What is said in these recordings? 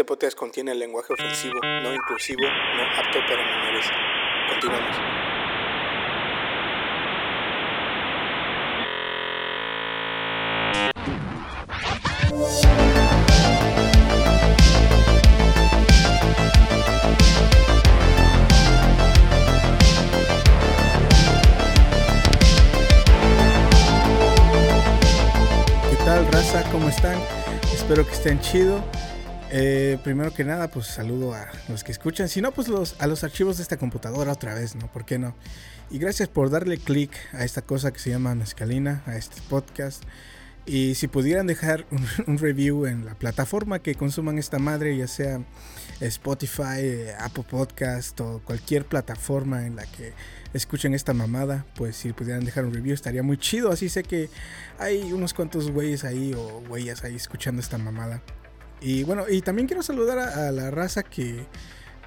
Este podcast contiene lenguaje ofensivo, no inclusivo, no apto para menores. Continuamos. ¿Qué tal, raza? ¿Cómo están? Espero que estén chido. Eh, primero que nada, pues saludo a los que escuchan. Si no, pues los, a los archivos de esta computadora otra vez, ¿no? ¿Por qué no? Y gracias por darle click a esta cosa que se llama Mezcalina, a este podcast. Y si pudieran dejar un, review en la plataforma que consuman esta madre, ya sea Spotify, Apple Podcast o cualquier plataforma en la que escuchen esta mamada, pues si pudieran dejar un review estaría muy chido. Así sé que hay unos cuantos güeyes ahí o güeyas ahí escuchando esta mamada. Y bueno, y también quiero saludar a, la raza que,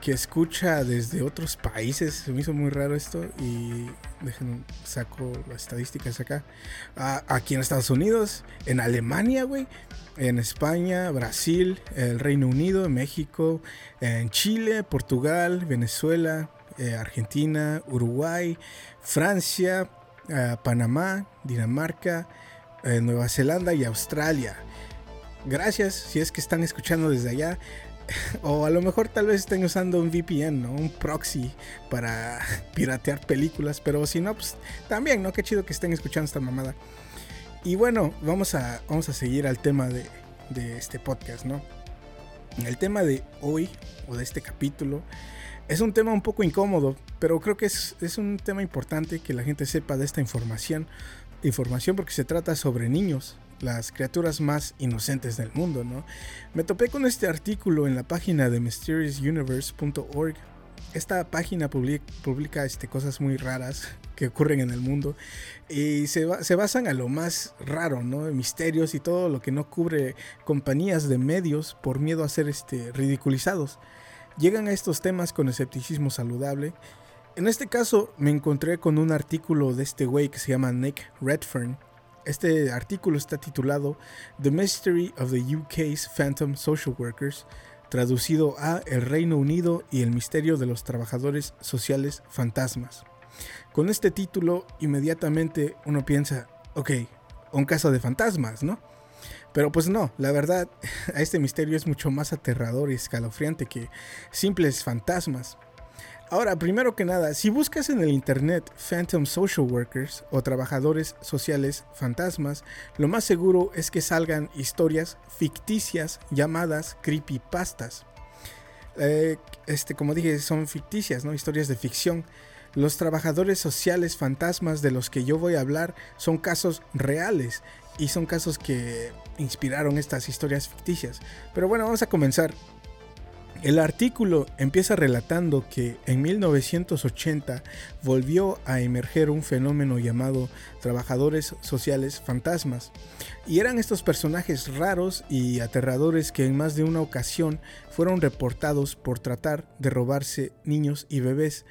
que escucha desde otros países. Se me hizo muy raro esto. Y dejen, saco las estadísticas acá. Aquí en Estados Unidos, en Alemania, güey. En España, Brasil, el Reino Unido, México, en Chile, Portugal, Venezuela, eh, Argentina, Uruguay, Francia, eh, Panamá, Dinamarca, eh, Nueva Zelanda y Australia. Gracias si es que están escuchando desde allá. O a lo mejor tal vez estén usando un VPN, ¿no? Un proxy para piratear películas. Pero si no, pues también, ¿no? Qué chido que estén escuchando esta mamada. Y bueno, vamos a, vamos a seguir al tema de, de este podcast, ¿no? El tema de hoy, o de este capítulo, es un tema un poco incómodo, pero creo que es, es un tema importante que la gente sepa de esta información. Información porque se trata sobre niños, las criaturas más inocentes del mundo, ¿no? Me topé con este artículo en la página de mysteriousuniverse.org. Esta página publica, publica este, cosas muy raras que ocurren en el mundo y se, ba- se basan a lo más raro, ¿no? Misterios y todo lo que no cubre compañías de medios por miedo a ser este, ridiculizados. Llegan a estos temas con escepticismo saludable. En este caso me encontré con un artículo de este güey que se llama Nick Redfern, este artículo está titulado The Mystery of the UK's Phantom Social Workers, traducido a El Reino Unido y el misterio de los trabajadores sociales fantasmas. Con este título, inmediatamente uno piensa, ok, un caso de fantasmas, ¿no? Pero pues no, la verdad, este misterio es mucho más aterrador y escalofriante que simples fantasmas. Ahora, primero que nada, si buscas en el internet Phantom Social Workers o trabajadores sociales fantasmas, lo más seguro es que salgan historias ficticias llamadas creepypastas. Eh, este, como dije, son ficticias, ¿no? Historias de ficción. Los trabajadores sociales fantasmas de los que yo voy a hablar son casos reales y son casos que inspiraron estas historias ficticias. Pero bueno, vamos a comenzar. El artículo empieza relatando que en 1980 volvió a emerger un fenómeno llamado trabajadores sociales fantasmas. Y eran estos personajes raros y aterradores que en más de una ocasión fueron reportados por tratar de robarse niños y bebés.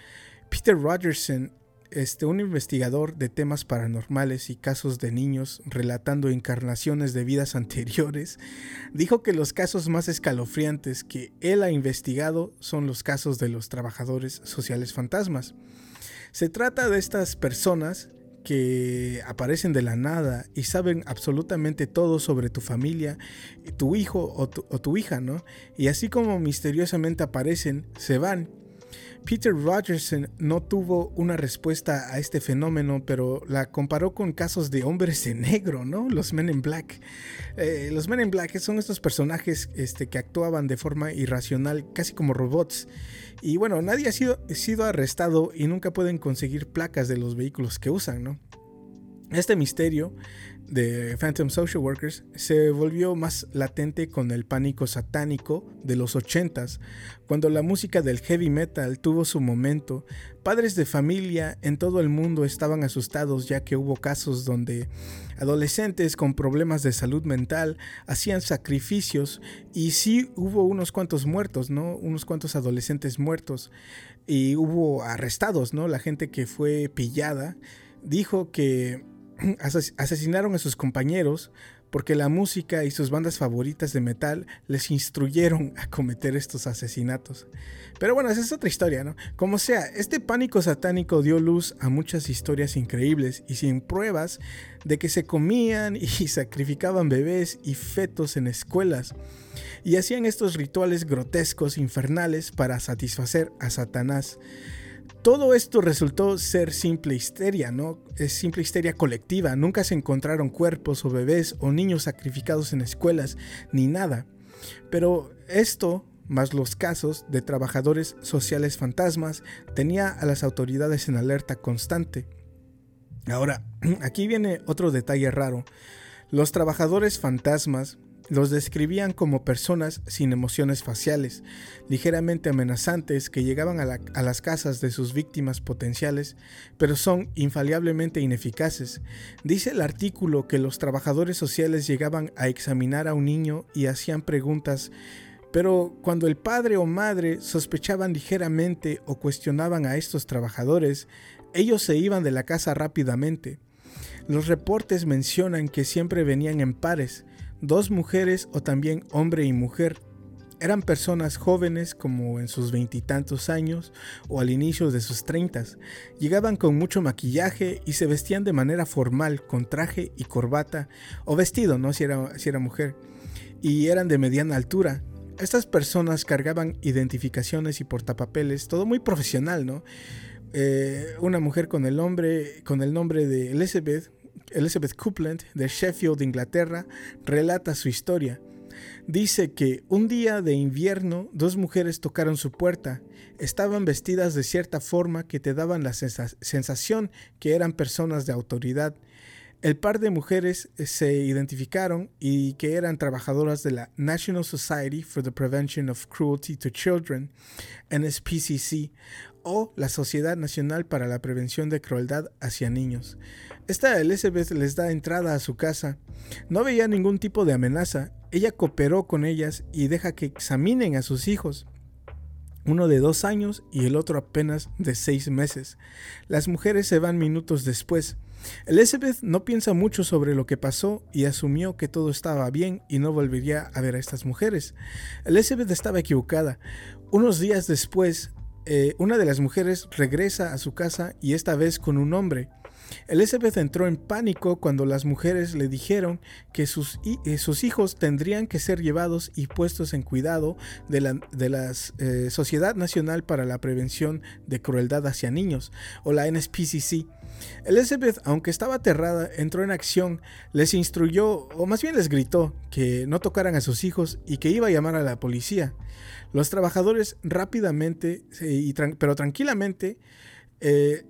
Peter Rogerson este, un investigador de temas paranormales y casos de niños relatando encarnaciones de vidas anteriores, dijo que los casos más escalofriantes que él ha investigado son los casos de los trabajadores sociales fantasmas. Se trata de estas personas que aparecen de la nada y saben absolutamente todo sobre tu familia, tu hijo o tu, o tu hija, ¿no? Y así como misteriosamente aparecen, se van Peter Rogerson no tuvo una respuesta a este fenómeno, pero la comparó con casos de hombres de negro, ¿no? Los Men in Black. Eh, los Men in Black son estos personajes este, que actuaban de forma irracional, casi como robots. Y bueno, nadie ha sido, sido arrestado y nunca pueden conseguir placas de los vehículos que usan, ¿no? Este misterio de Phantom Social Workers se volvió más latente con el pánico satánico de los 80s, cuando la música del heavy metal tuvo su momento. Padres de familia en todo el mundo estaban asustados ya que hubo casos donde adolescentes con problemas de salud mental hacían sacrificios y sí hubo unos cuantos muertos, ¿no? Unos cuantos adolescentes muertos y hubo arrestados, ¿no? La gente que fue pillada dijo que asesinaron a sus compañeros porque la música y sus bandas favoritas de metal les instruyeron a cometer estos asesinatos. Pero bueno, esa es otra historia, ¿no? Como sea, este pánico satánico dio luz a muchas historias increíbles y sin pruebas de que se comían y sacrificaban bebés y fetos en escuelas y hacían estos rituales grotescos, infernales, para satisfacer a Satanás. Todo esto resultó ser simple histeria, ¿no? Es simple histeria colectiva. Nunca se encontraron cuerpos o bebés o niños sacrificados en escuelas, ni nada. Pero esto, más los casos de trabajadores sociales fantasmas, tenía a las autoridades en alerta constante. Ahora, aquí viene otro detalle raro. Los trabajadores fantasmas los describían como personas sin emociones faciales, ligeramente amenazantes que llegaban a, las casas de sus víctimas potenciales, pero son infaliblemente ineficaces. Dice el artículo que los trabajadores sociales llegaban a examinar a un niño y hacían preguntas pero cuando el padre o madre sospechaban ligeramente o cuestionaban a estos trabajadores, ellos se iban de la casa rápidamente. Los reportes mencionan que siempre venían en pares, dos mujeres o también hombre y mujer. Eran personas jóvenes como en sus veintitantos años o al inicio de sus treintas. Llegaban con mucho maquillaje y se vestían de manera formal con traje y corbata o vestido, ¿no? Si era, si era mujer. Y eran de mediana altura. Estas personas cargaban identificaciones y portapapeles, todo muy profesional, ¿no? Eh, una mujer con el, nombre, con el nombre de Elizabeth, Elizabeth Coupland de Sheffield, Inglaterra, relata su historia. Dice que un día de invierno dos mujeres tocaron su puerta. Estaban vestidas de cierta forma que te daban la sensación que eran personas de autoridad. El par de mujeres eh, se identificaron y que eran trabajadoras de la National Society for the Prevention of Cruelty to Children, NSPCC, o la Sociedad Nacional para la Prevención de Crueldad hacia Niños. Esta Elizabeth les da entrada a su casa. No veía ningún tipo de amenaza. Ella cooperó con ellas y deja que examinen a sus hijos. Uno de dos años y el otro apenas de seis meses. Las mujeres se van minutos después. Elizabeth no piensa mucho sobre lo que pasó y asumió que todo estaba bien y no volvería a ver a estas mujeres. Elizabeth estaba equivocada. Unos días después, eh, una de las mujeres regresa a su casa y esta vez con un hombre. Elizabeth entró en pánico cuando las mujeres le dijeron que sus, eh, hijos tendrían que ser llevados y puestos en cuidado de la eh, Sociedad Nacional para la Prevención de Crueldad hacia Niños, o la NSPCC. Elizabeth, aunque estaba aterrada, entró en acción, les instruyó, o más bien les gritó, que no tocaran a sus hijos y que iba a llamar a la policía. Los trabajadores rápidamente, pero tranquilamente, eh,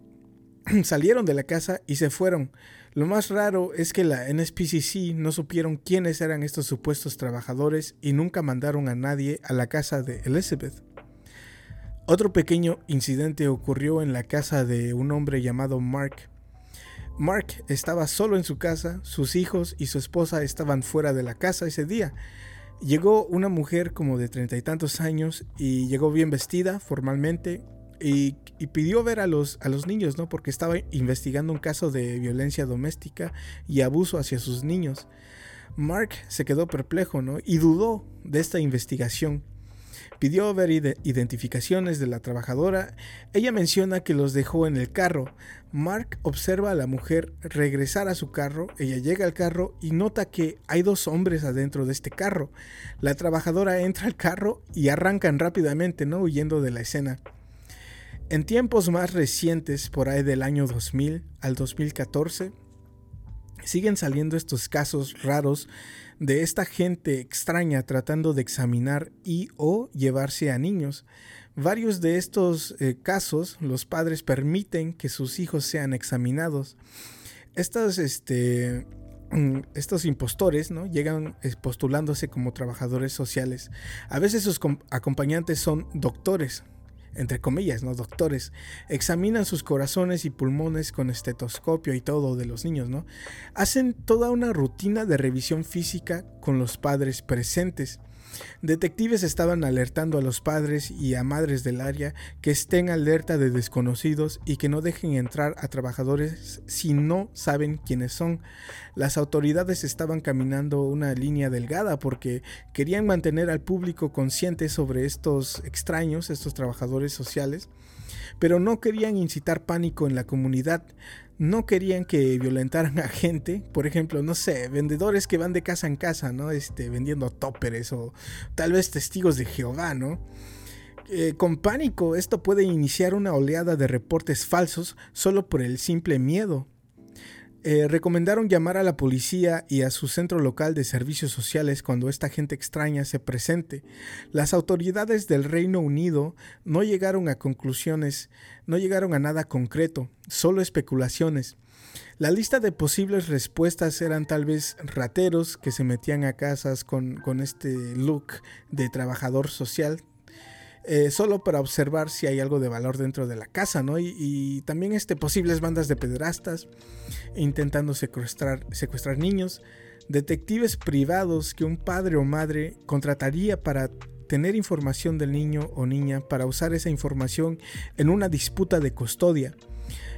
salieron de la casa y se fueron. Lo más raro es que la NSPCC no supieron quiénes eran estos supuestos trabajadores y nunca mandaron a nadie a la casa de Elizabeth. Otro pequeño incidente ocurrió en la casa de un hombre llamado Mark. Mark estaba solo en su casa, sus hijos y su esposa estaban fuera de la casa ese día. Llegó una mujer como de treinta y tantos años y llegó bien vestida formalmente y, pidió ver a los, a los niños, ¿no? Porque estaba investigando un caso de violencia doméstica y abuso hacia sus niños. Mark se quedó perplejo, ¿no? Y dudó de esta investigación. Pidió ver identificaciones de la trabajadora. Ella menciona que los dejó en el carro. Mark observa a la mujer regresar a su carro. Ella llega al carro y nota que hay dos hombres adentro de este carro. La trabajadora entra al carro y arrancan rápidamente, ¿no? Huyendo de la escena. En tiempos más recientes, por ahí del año 2000 al 2014, siguen saliendo estos casos raros de esta gente extraña tratando de examinar y o llevarse a niños. Varios de estos eh, casos, los padres permiten que sus hijos sean examinados. Estos, este, mm, estos impostores ¿no? llegan eh, postulándose como trabajadores sociales. A veces sus acompañantes son doctores, entre comillas, ¿no? Doctores, examinan sus corazones y pulmones con estetoscopio y todo de los niños, ¿no? Hacen toda una rutina de revisión física con los padres presentes. Detectives estaban alertando a los padres y a madres del área que estén alerta de desconocidos y que no dejen entrar a trabajadores si no saben quiénes son. Las autoridades estaban caminando una línea delgada porque querían mantener al público consciente sobre estos extraños, estos trabajadores sociales, pero no querían incitar pánico en la comunidad no querían que violentaran a gente, por ejemplo, no sé, vendedores que van de casa en casa, ¿no? Este, vendiendo tóperes o tal vez testigos de Jehová, ¿no? Eh, con pánico, esto puede iniciar una oleada de reportes falsos solo por el simple miedo. Eh, recomendaron llamar a la policía y a su centro local de servicios sociales cuando esta gente extraña se presente. Las autoridades del Reino Unido no llegaron a conclusiones, no llegaron a nada concreto, solo especulaciones. La lista de posibles respuestas eran tal vez rateros que se metían a casas con, con este look de trabajador social, eh, solo para observar si hay algo de valor dentro de la casa, ¿no? Y, también este, posibles bandas de pederastas intentando secuestrar, secuestrar niños, detectives privados que un padre o madre contrataría para tener información del niño o niña para usar esa información en una disputa de custodia.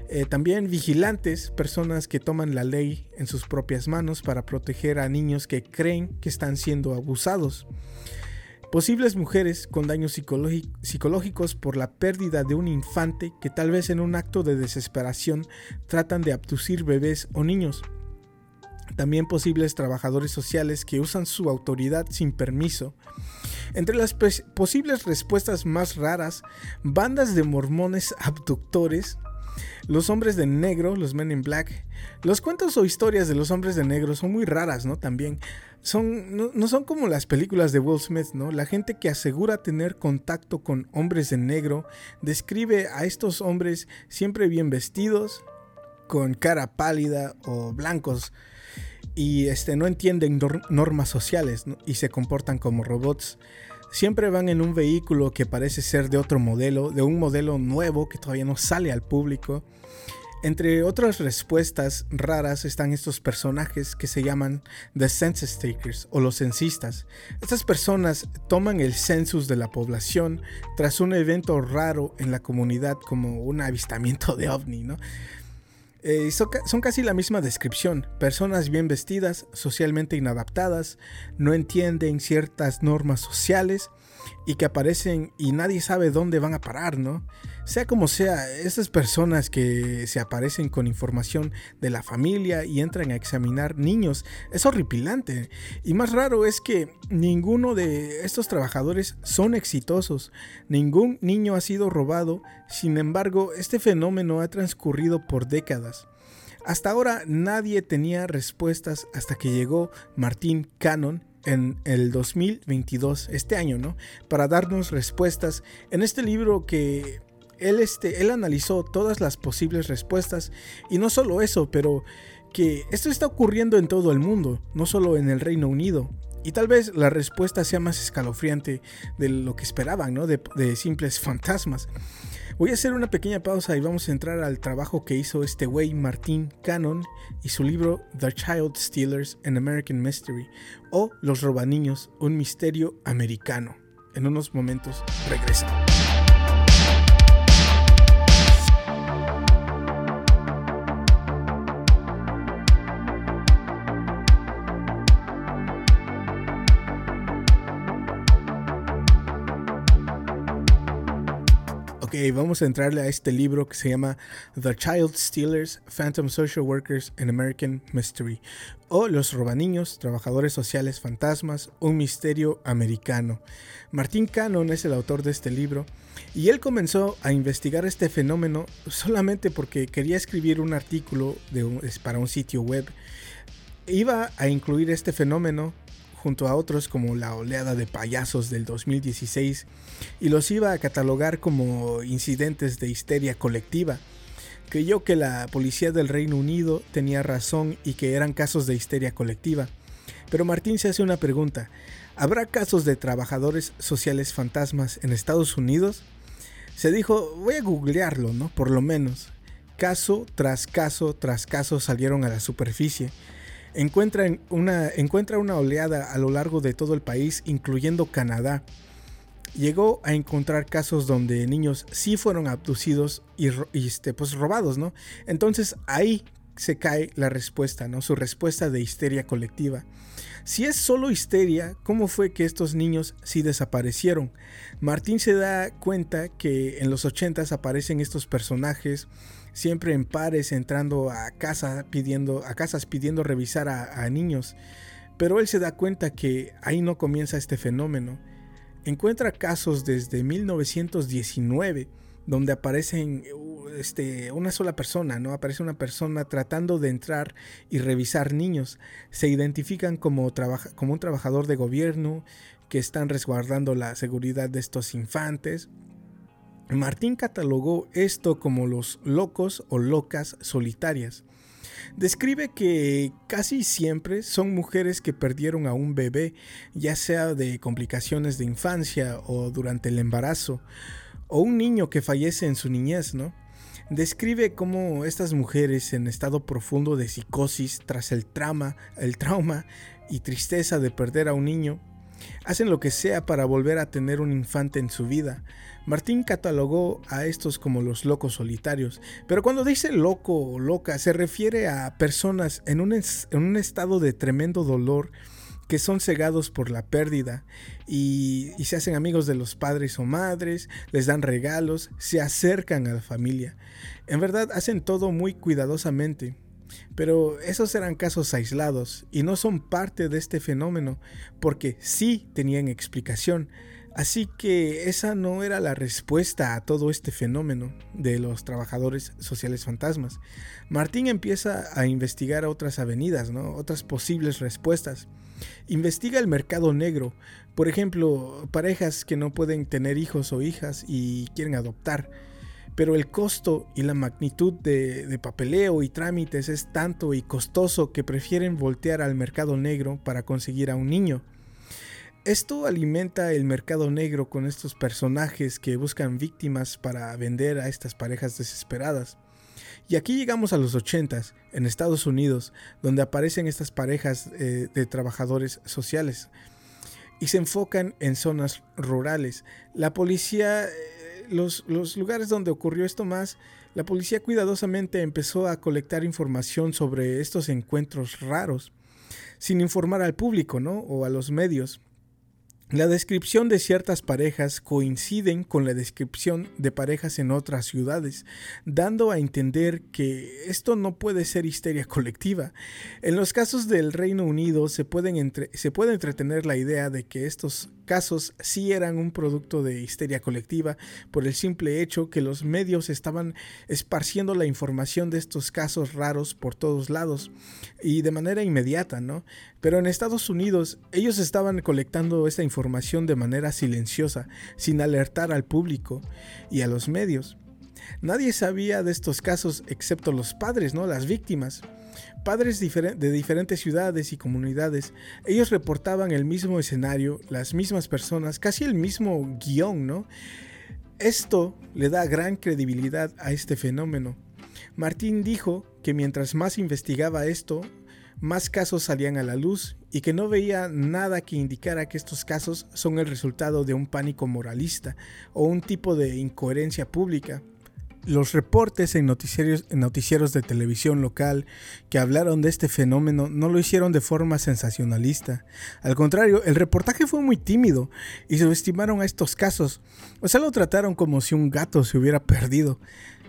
Eh, también vigilantes, personas que toman la ley en sus propias manos para proteger a niños que creen que están siendo abusados. Posibles mujeres con daños psicológicos por la pérdida de un infante que tal vez en un acto de desesperación tratan de abducir bebés o niños. También posibles trabajadores sociales que usan su autoridad sin permiso. Entre las posibles respuestas más raras, bandas de mormones abductores, los hombres de negro, los men in black, los cuentos o historias de los hombres de negro son muy raras, ¿no? También son, no, son como las películas de Will Smith, ¿no? La gente que asegura tener contacto con hombres de negro describe a estos hombres siempre bien vestidos, con cara pálida o blancos y este, no entienden normas sociales y se comportan como robots. Siempre van en un vehículo que parece ser de otro modelo, de un modelo nuevo que todavía no sale al público. Entre otras respuestas raras están estos personajes que se llaman The Census Takers o los censistas. Estas personas toman el census de la población tras un evento raro en la comunidad como un avistamiento de ovni, ¿no? Eh, son, casi la misma descripción. Personas bien vestidas, socialmente inadaptadas, no entienden ciertas normas sociales y que aparecen y nadie sabe dónde van a parar, ¿no? Sea como sea, esas personas que se aparecen con información de la familia y entran a examinar niños es horripilante. Y más raro es que ninguno de estos trabajadores son exitosos. Ningún niño ha sido robado. Sin embargo, este fenómeno ha transcurrido por décadas. Hasta ahora nadie tenía respuestas hasta que llegó Martín Cannon en el 2022, este año, ¿no? Para darnos respuestas en este libro que él, este, él analizó todas las posibles respuestas y no solo eso, pero que esto está ocurriendo en todo el mundo, no solo en el Reino Unido. Y tal vez la respuesta sea más escalofriante de lo que esperaban, ¿no? De, de simples fantasmas. Voy a hacer una pequeña pausa y vamos a entrar al trabajo que hizo este güey Martín Cannon y su libro The Child Stealers an American Mystery o Los Robaniños, un misterio americano. En unos momentos vamos a entrarle a este libro que se llama The Child Stealers, Phantom Social Workers and American Mystery, o Los Robaniños, Trabajadores Sociales Fantasmas, un misterio americano. Martín Cannon es el autor de este libro y él comenzó a investigar este fenómeno solamente porque quería escribir un artículo para un sitio web. Iba a incluir este fenómeno junto a otros como la oleada de payasos del 2016 y los iba a catalogar como incidentes de histeria colectiva. Creyó que la policía del Reino Unido tenía razón y que eran casos de histeria colectiva. Pero Martín se hace una pregunta. ¿Habrá casos de trabajadores sociales fantasmas en Estados Unidos? Se dijo, voy a googlearlo, ¿no? Por lo menos. Caso tras caso tras caso salieron a la superficie encuentra una, encuentra una oleada a lo largo de todo el país, incluyendo Canadá. Llegó a encontrar casos donde niños sí fueron abducidos y, este, pues robados, ¿no? Entonces ahí se cae la respuesta, ¿no? Su respuesta de histeria colectiva. Si es solo histeria, ¿cómo fue que estos niños sí desaparecieron? Martín se da cuenta que en los 80 aparecen estos personajes siempre en pares entrando a casa pidiendo a casas pidiendo revisar a, niños, pero él se da cuenta que ahí no comienza este fenómeno. Encuentra casos desde 1919 donde aparecen este, una sola persona, ¿no? Aparece una persona tratando de entrar y revisar niños. Se identifican como, como un trabajador de gobierno que están resguardando la seguridad de estos infantes. Martín catalogó esto como los locos o locas solitarias. Describe que casi siempre son mujeres que perdieron a un bebé, ya sea de complicaciones de infancia o durante el embarazo, o un niño que fallece en su niñez, ¿no? describe cómo estas mujeres en estado profundo de psicosis tras el trauma, el trauma y tristeza de perder a un niño, hacen lo que sea para volver a tener un infante en su vida. Martín catalogó a estos como los locos solitarios, pero cuando dice loco o loca se refiere a personas en un, en un estado de tremendo dolor que son cegados por la pérdida y, se hacen amigos de los padres o madres, les dan regalos, se acercan a la familia. En verdad hacen todo muy cuidadosamente. Pero esos eran casos aislados y no son parte de este fenómeno porque sí tenían explicación. Así que esa no era la respuesta a todo este fenómeno de los trabajadores sociales fantasmas. Martín empieza a investigar otras avenidas, ¿no? otras posibles respuestas. Investiga el mercado negro, por ejemplo, parejas que no pueden tener hijos o hijas y quieren adoptar, pero el costo y la magnitud de, papeleo y trámites es tanto y costoso que prefieren voltear al mercado negro para conseguir a un niño. Esto alimenta el mercado negro con estos personajes que buscan víctimas para vender a estas parejas desesperadas. Y aquí llegamos a los 80 en Estados Unidos, donde aparecen estas parejas eh, de trabajadores sociales y se enfocan en zonas rurales. La policía, eh, los, los lugares donde ocurrió esto más, la policía cuidadosamente empezó a colectar información sobre estos encuentros raros, sin informar al público, ¿no? O a los medios. La descripción de ciertas parejas coinciden con la descripción de parejas en otras ciudades, dando a entender que esto no puede ser histeria colectiva. En los casos del Reino Unido se, se puede entretener la idea de que estos casos sí eran un producto de histeria colectiva por el simple hecho que los medios estaban esparciendo la información de estos casos raros por todos lados y de manera inmediata, ¿no? Pero en Estados Unidos ellos estaban colectando esta información de manera silenciosa, sin alertar al público y a los medios. Nadie sabía de estos casos excepto los padres, ¿no? Las víctimas padres de diferentes ciudades y comunidades. Ellos reportaban el mismo escenario, las mismas personas, casi el mismo guion, ¿no? Esto le da gran credibilidad a este fenómeno. Martín dijo que mientras más investigaba esto, más casos salían a la luz y que no veía nada que indicara que estos casos son el resultado de un pánico moralista o un tipo de incoherencia pública. Los reportes en noticieros, de televisión local que hablaron de este fenómeno no lo hicieron de forma sensacionalista. Al contrario, el reportaje fue muy tímido y subestimaron a estos casos, o sea, lo trataron como si un gato se hubiera perdido.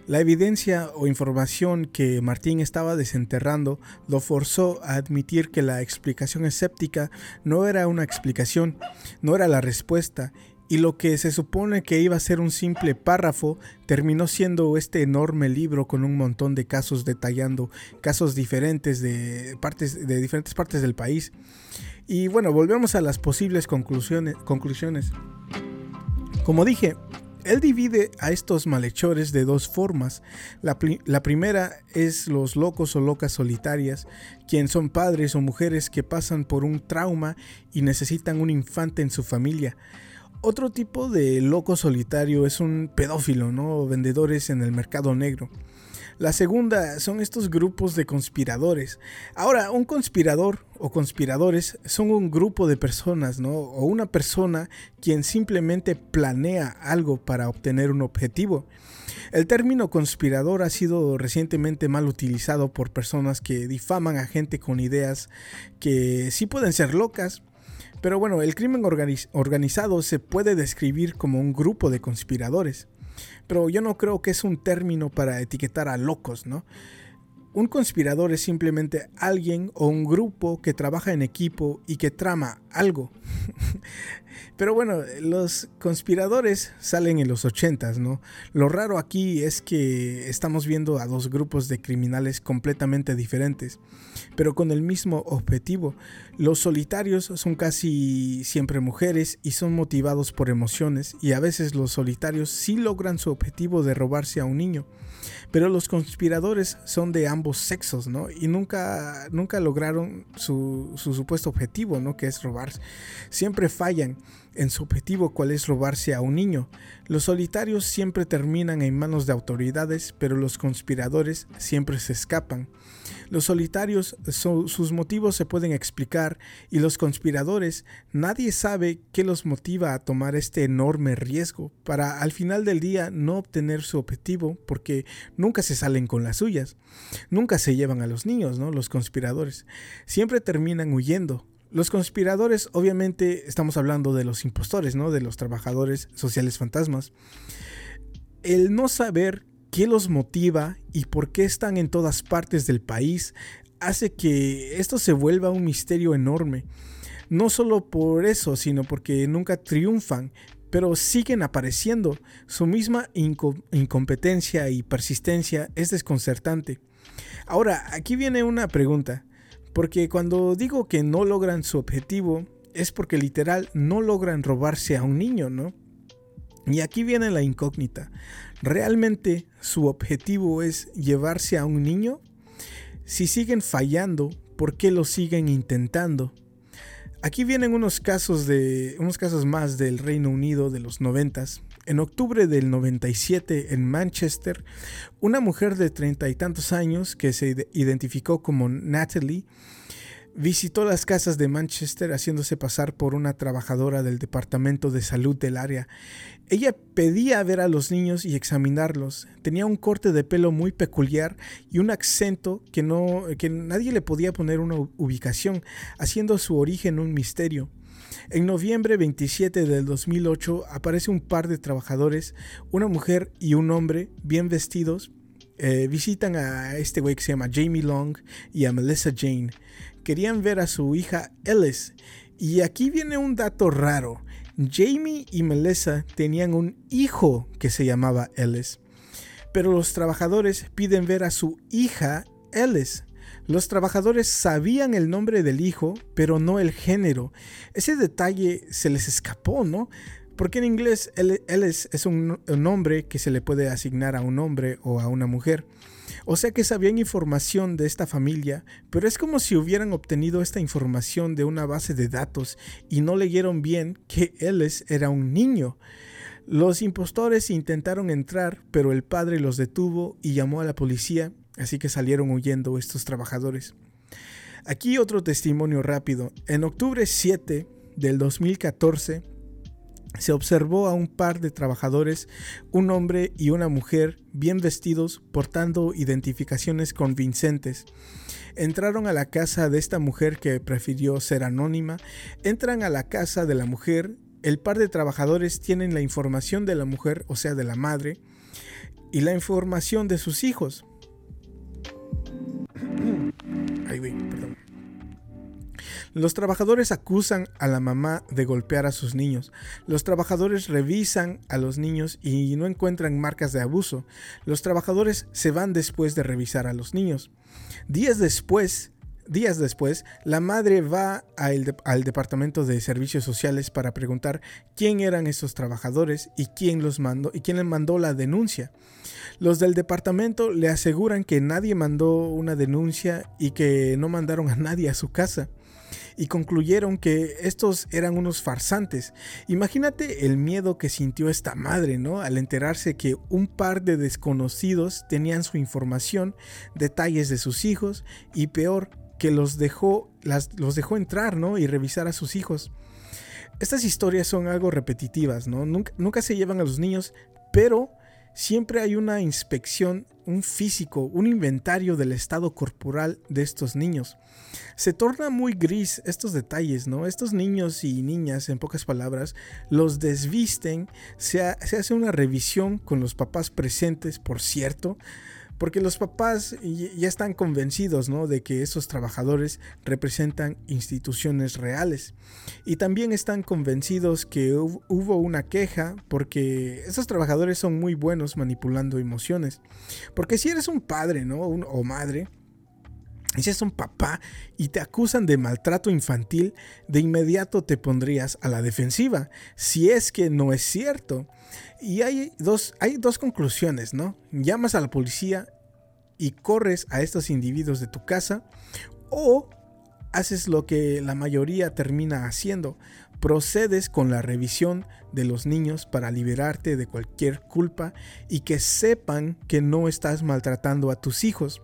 La evidencia o información que Martín estaba desenterrando lo forzó a admitir que la explicación escéptica no era una explicación, no era la respuesta y lo que se supone que iba a ser un simple párrafo terminó siendo este enorme libro con un montón de casos detallando casos diferentes de, partes, de diferentes partes del país. Y bueno, volvemos a las posibles conclusiones. conclusiones. Como dije, él divide a estos malhechores de dos formas. La, primera es los locos o locas solitarias, quien son padres o mujeres que pasan por un trauma y necesitan un infante en su familia. Otro tipo de loco solitario es un pedófilo, ¿no? vendedores en el mercado negro. La segunda son estos grupos de conspiradores. Ahora, un conspirador o conspiradores son un grupo de personas, ¿no? O una persona quien simplemente planea algo para obtener un objetivo. El término conspirador ha sido recientemente mal utilizado por personas que difaman a gente con ideas que sí pueden ser locas, pero bueno, el crimen organizado se puede describir como un grupo de conspiradores. Pero yo no creo que es un término para etiquetar a locos, ¿no? Un conspirador es simplemente alguien o un grupo que trabaja en equipo y que trama algo. Pero bueno, los conspiradores salen en los ochentas, ¿no? Lo raro aquí es que estamos viendo a dos grupos de criminales completamente diferentes, pero con el mismo objetivo. Los solitarios son casi siempre mujeres y son motivados por emociones y a veces los solitarios sí logran su objetivo de robarse a un niño. Pero los conspiradores son de ambos sexos, ¿no? Y nunca, nunca lograron su, su supuesto objetivo, ¿no? Que es robarse. Siempre fallan en su objetivo cuál es robarse a un niño. Los solitarios siempre terminan en manos de autoridades, pero los conspiradores siempre se escapan. Los solitarios, sus motivos se pueden explicar y los conspiradores, nadie sabe qué los motiva a tomar este enorme riesgo para al final del día no obtener su objetivo porque nunca se salen con las suyas. Nunca se llevan a los niños, ¿no? Los conspiradores. Siempre terminan huyendo. Los conspiradores, obviamente, estamos hablando de los impostores, ¿no? De los trabajadores sociales fantasmas. El no saber qué los motiva y por qué están en todas partes del país hace que esto se vuelva un misterio enorme. No solo por eso, sino porque nunca triunfan, pero siguen apareciendo. Su misma incompetencia y persistencia es desconcertante. Ahora, aquí viene una pregunta. Porque cuando digo que no logran su objetivo, es porque literal no logran robarse a un niño, ¿no? Y aquí viene la incógnita. ¿Realmente su objetivo es llevarse a un niño? Si siguen fallando, ¿por qué lo siguen intentando? Aquí vienen unos casos de unos casos más del Reino Unido de los noventas. En octubre del 97 en Manchester, una mujer de treinta y tantos años que se identificó como Natalie visitó las casas de Manchester haciéndose pasar por una trabajadora del departamento de salud del área. Ella pedía ver a los niños y examinarlos. Tenía un corte de pelo muy peculiar y un acento que no que nadie le podía poner una ubicación, haciendo su origen un misterio. En noviembre 27 del 2008 aparece un par de trabajadores, una mujer y un hombre bien vestidos, eh, visitan a este güey que se llama Jamie Long y a Melissa Jane querían ver a su hija Ellis. Y aquí viene un dato raro. Jamie y Melissa tenían un hijo que se llamaba Ellis. Pero los trabajadores piden ver a su hija Ellis. Los trabajadores sabían el nombre del hijo, pero no el género. Ese detalle se les escapó, ¿no? Porque en inglés Ellis es un nombre que se le puede asignar a un hombre o a una mujer. O sea que sabían información de esta familia, pero es como si hubieran obtenido esta información de una base de datos y no leyeron bien que Ellis era un niño. Los impostores intentaron entrar, pero el padre los detuvo y llamó a la policía, así que salieron huyendo estos trabajadores. Aquí otro testimonio rápido. En octubre 7 del 2014, se observó a un par de trabajadores, un hombre y una mujer, bien vestidos, portando identificaciones convincentes. Entraron a la casa de esta mujer que prefirió ser anónima, entran a la casa de la mujer, el par de trabajadores tienen la información de la mujer, o sea, de la madre, y la información de sus hijos. Los trabajadores acusan a la mamá de golpear a sus niños. Los trabajadores revisan a los niños y no encuentran marcas de abuso. Los trabajadores se van después de revisar a los niños. Días después, Días después, la madre va al, departamento de servicios sociales para preguntar quién eran esos trabajadores y quién los mandó y quién le mandó la denuncia. Los del departamento le aseguran que nadie mandó una denuncia y que no mandaron a nadie a su casa. y concluyeron que estos eran unos farsantes. Imagínate el miedo que sintió esta madre, ¿no? Al enterarse que un par de desconocidos tenían su información, detalles de sus hijos y peor, que los dejó, los dejó entrar, ¿no? Y revisar a sus hijos. Estas historias son algo repetitivas, ¿no? Nunca, nunca se llevan a los niños, pero siempre hay una inspección, un físico, un inventario del estado corporal de estos niños. Se torna muy gris estos detalles, ¿no? Estos niños y niñas, en pocas palabras, los desvisten, se, se hace una revisión con los papás presentes, por cierto, porque los papás ya están convencidos ¿no? de que esos trabajadores representan instituciones reales. Y también están convencidos que hubo una queja porque esos trabajadores son muy buenos manipulando emociones. Porque si eres un padre ¿no? o madre, y si es un papá y te acusan de maltrato infantil, de inmediato te pondrías a la defensiva, si es que no es cierto. Y hay dos, hay dos conclusiones, ¿no? Llamas a la policía y corres a estos individuos de tu casa o haces lo que la mayoría termina haciendo, procedes con la revisión de los niños para liberarte de cualquier culpa y que sepan que no estás maltratando a tus hijos.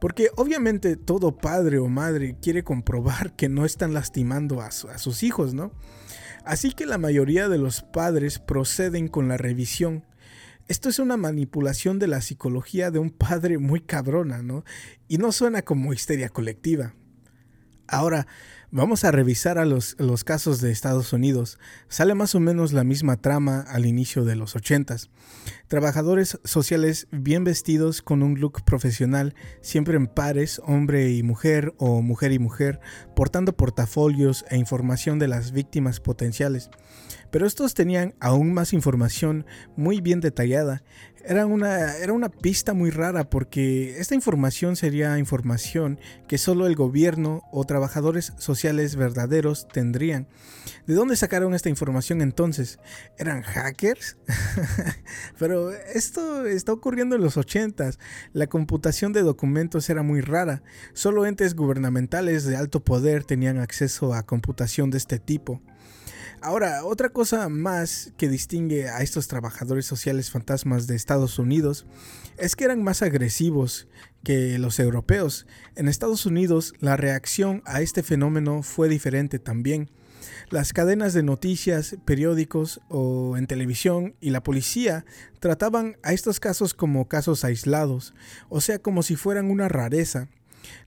Porque obviamente todo padre o madre quiere comprobar que no están lastimando a, a sus hijos, ¿no? Así que la mayoría de los padres proceden con la revisión. Esto es una manipulación de la psicología de un padre muy cabrona, ¿no? Y no suena como histeria colectiva. Ahora, Vamos a revisar a los, los, casos de Estados Unidos. Sale más o menos la misma trama al inicio de los 80s. Trabajadores sociales bien vestidos con un look profesional, siempre en pares, hombre y mujer o mujer y mujer, portando portafolios e información de las víctimas potenciales. Pero estos tenían aún más información muy bien detallada era una, era una pista muy rara porque esta información sería información que solo el gobierno o trabajadores sociales verdaderos tendrían. ¿De dónde sacaron esta información entonces? ¿Eran hackers? Pero esto está ocurriendo en los 80s. La computación de documentos era muy rara. Solo entes gubernamentales de alto poder tenían acceso a computación de este tipo. Ahora, otra cosa más que distingue a estos trabajadores sociales fantasmas de Estados Unidos es que eran más agresivos que los europeos. En Estados Unidos la reacción a este fenómeno fue diferente también. Las cadenas de noticias, periódicos o en televisión y la policía trataban a estos casos como casos aislados, o sea, como si fueran una rareza.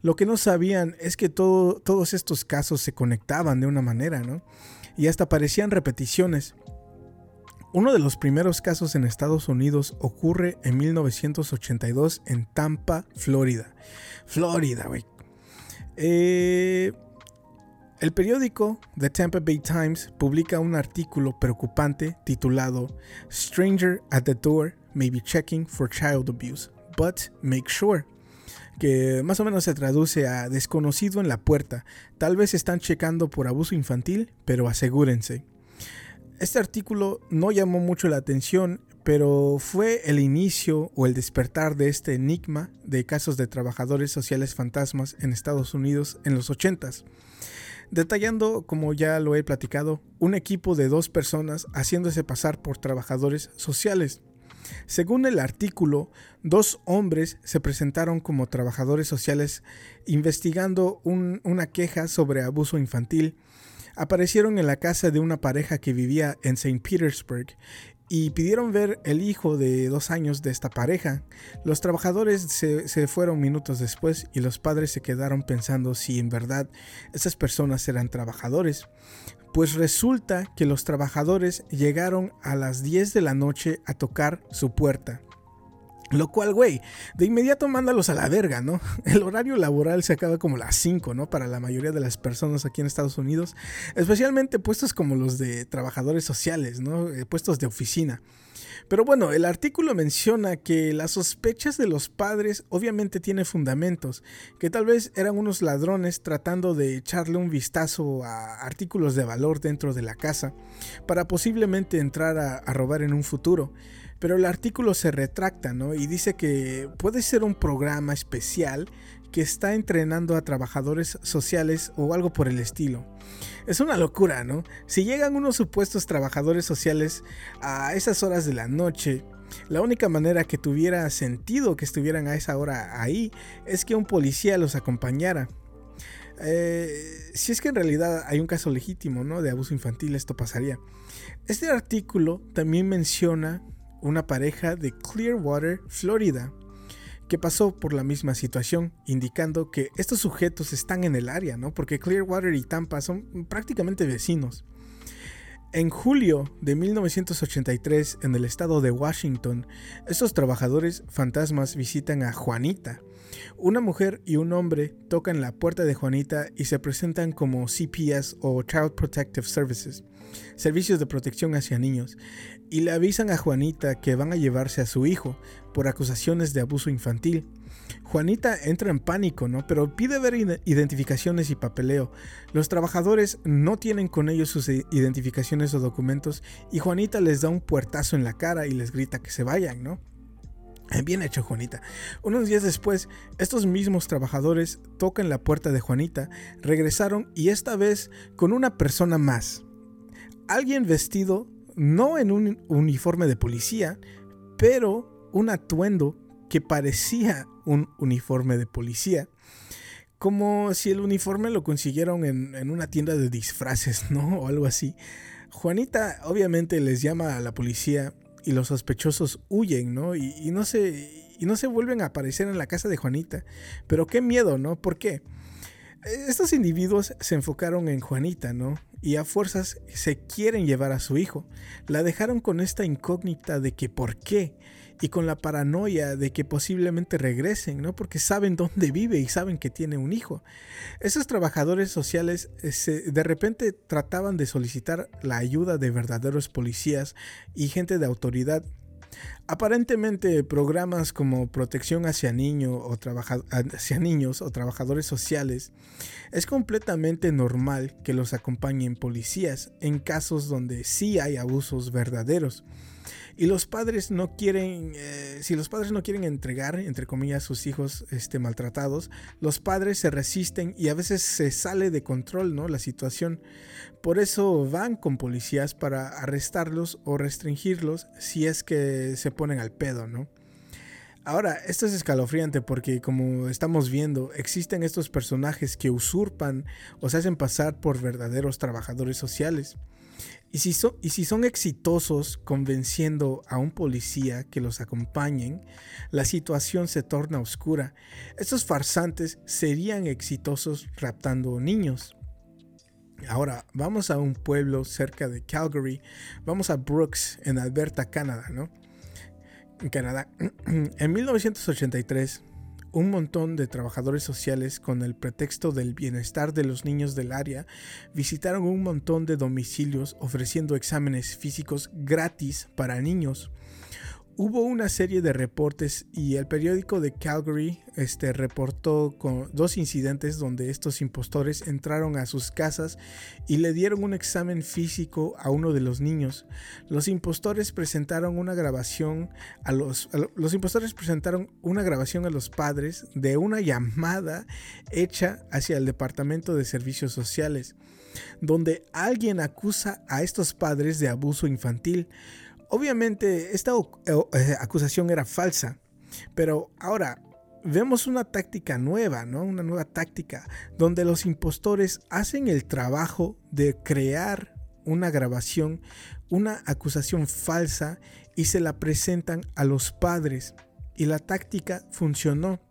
Lo que no sabían es que todos estos casos se conectaban de una manera, ¿no? Y hasta parecían repeticiones. Uno de los primeros casos en Estados Unidos ocurre en 1982 en Tampa, Florida. Florida, güey. Eh, el periódico The Tampa Bay Times publica un artículo preocupante titulado Stranger at the Door may be checking for child abuse, but make sure que más o menos se traduce a desconocido en la puerta. Tal vez están checando por abuso infantil, pero asegúrense. Este artículo no llamó mucho la atención, pero fue el inicio o el despertar de este enigma de casos de trabajadores sociales fantasmas en Estados Unidos en los 80s. Detallando, como ya lo he platicado, un equipo de dos personas haciéndose pasar por trabajadores sociales según el artículo, dos hombres se presentaron como trabajadores sociales investigando una queja sobre abuso infantil. Aparecieron en la casa de una pareja que vivía en St. Petersburg y pidieron ver el hijo de dos años de esta pareja. Los trabajadores se, se, fueron minutos después y los padres se quedaron pensando si en verdad esas personas eran trabajadores. Pues resulta que los trabajadores llegaron a las 10 de la noche a tocar su puerta. Lo cual, güey, de inmediato mándalos a la verga, ¿no? El horario laboral se acaba como las 5, ¿no? Para la mayoría de las personas aquí en Estados Unidos, especialmente puestos como los de trabajadores sociales, ¿no? Eh, puestos de oficina. Pero bueno, el artículo menciona que las sospechas de los padres obviamente tienen fundamentos, que tal vez eran unos ladrones tratando de echarle un vistazo a artículos de valor dentro de la casa para posiblemente entrar a, robar en un futuro. Pero el artículo se retracta, ¿no? Y dice que puede ser un programa especial que está entrenando a trabajadores sociales o algo por el estilo. Es una locura, ¿no? Si llegan unos supuestos trabajadores sociales a esas horas de la noche, la única manera que tuviera sentido que estuvieran a esa hora ahí es que un policía los acompañara. Eh, si es que en realidad hay un caso legítimo ¿no? de abuso infantil, esto pasaría. Este artículo también menciona una pareja de Clearwater, Florida, que pasó por la misma situación, indicando que estos sujetos están en el área, ¿no? Porque Clearwater y Tampa son prácticamente vecinos. En julio de 1983, en el estado de Washington, estos trabajadores fantasmas visitan a Juanita. Una mujer y un hombre tocan la puerta de Juanita y se presentan como CPS o Child Protective Services, servicios de protección hacia niños, y le avisan a Juanita que van a llevarse a su hijo por acusaciones de abuso infantil. Juanita entra en pánico, ¿no? Pero pide ver identificaciones y papeleo. Los trabajadores no tienen con ellos sus identificaciones o documentos y Juanita les da un puertazo en la cara y les grita que se vayan, ¿no? Bien hecho, Juanita. Unos días después, estos mismos trabajadores tocan la puerta de Juanita, regresaron y esta vez con una persona más. Alguien vestido no en un uniforme de policía, pero un atuendo que parecía un uniforme de policía. Como si el uniforme lo consiguieron en, una tienda de disfraces, ¿no? O algo así. Juanita obviamente les llama a la policía y los sospechosos huyen, ¿no? Y, no se, y no se vuelven a aparecer en la casa de Juanita. Pero qué miedo, ¿no? ¿Por qué? Estos individuos se enfocaron en Juanita, ¿no? Y a fuerzas se quieren llevar a su hijo. La dejaron con esta incógnita de que por qué y con la paranoia de que posiblemente regresen, ¿no? Porque saben dónde vive y saben que tiene un hijo. Esos trabajadores sociales eh, de repente trataban de solicitar la ayuda de verdaderos policías y gente de autoridad Aparentemente, programas como protección hacia, o hacia niños o trabajadores sociales es completamente normal que los acompañen policías en casos donde sí hay abusos verdaderos y los padres no quieren, eh, si los padres no quieren entregar, entre comillas, sus hijos este, maltratados, los padres se resisten y a veces se sale de control, ¿no? La situación. Por eso van con policías para arrestarlos o restringirlos si es que se ponen al pedo, ¿no? Ahora, esto es escalofriante porque como estamos viendo, existen estos personajes que usurpan o se hacen pasar por verdaderos trabajadores sociales. Y si, son exitosos convenciendo a un policía que los acompañen, la situación se torna oscura. Estos farsantes serían exitosos raptando niños. Ahora, vamos a un pueblo cerca de Calgary, vamos a Brooks, en Alberta, Canadá, ¿no? En Canadá. En 1983, un montón de trabajadores sociales con el pretexto del bienestar de los niños del área visitaron un montón de domicilios ofreciendo exámenes físicos gratis para niños hubo una serie de reportes y el periódico de Calgary este, reportó dos incidentes donde estos impostores entraron a sus casas y le dieron un examen físico a uno de los niños. Los impostores presentaron una grabación a los, los impostores presentaron una grabación a los padres de una llamada hecha hacia el Departamento de Servicios Sociales donde alguien acusa a estos padres de abuso infantil. Obviamente esta eh, acusación era falsa, pero ahora vemos una táctica nueva, ¿no? Una nueva táctica donde los impostores hacen el trabajo de crear una grabación, una acusación falsa y se la presentan a los padres. Y la táctica funcionó.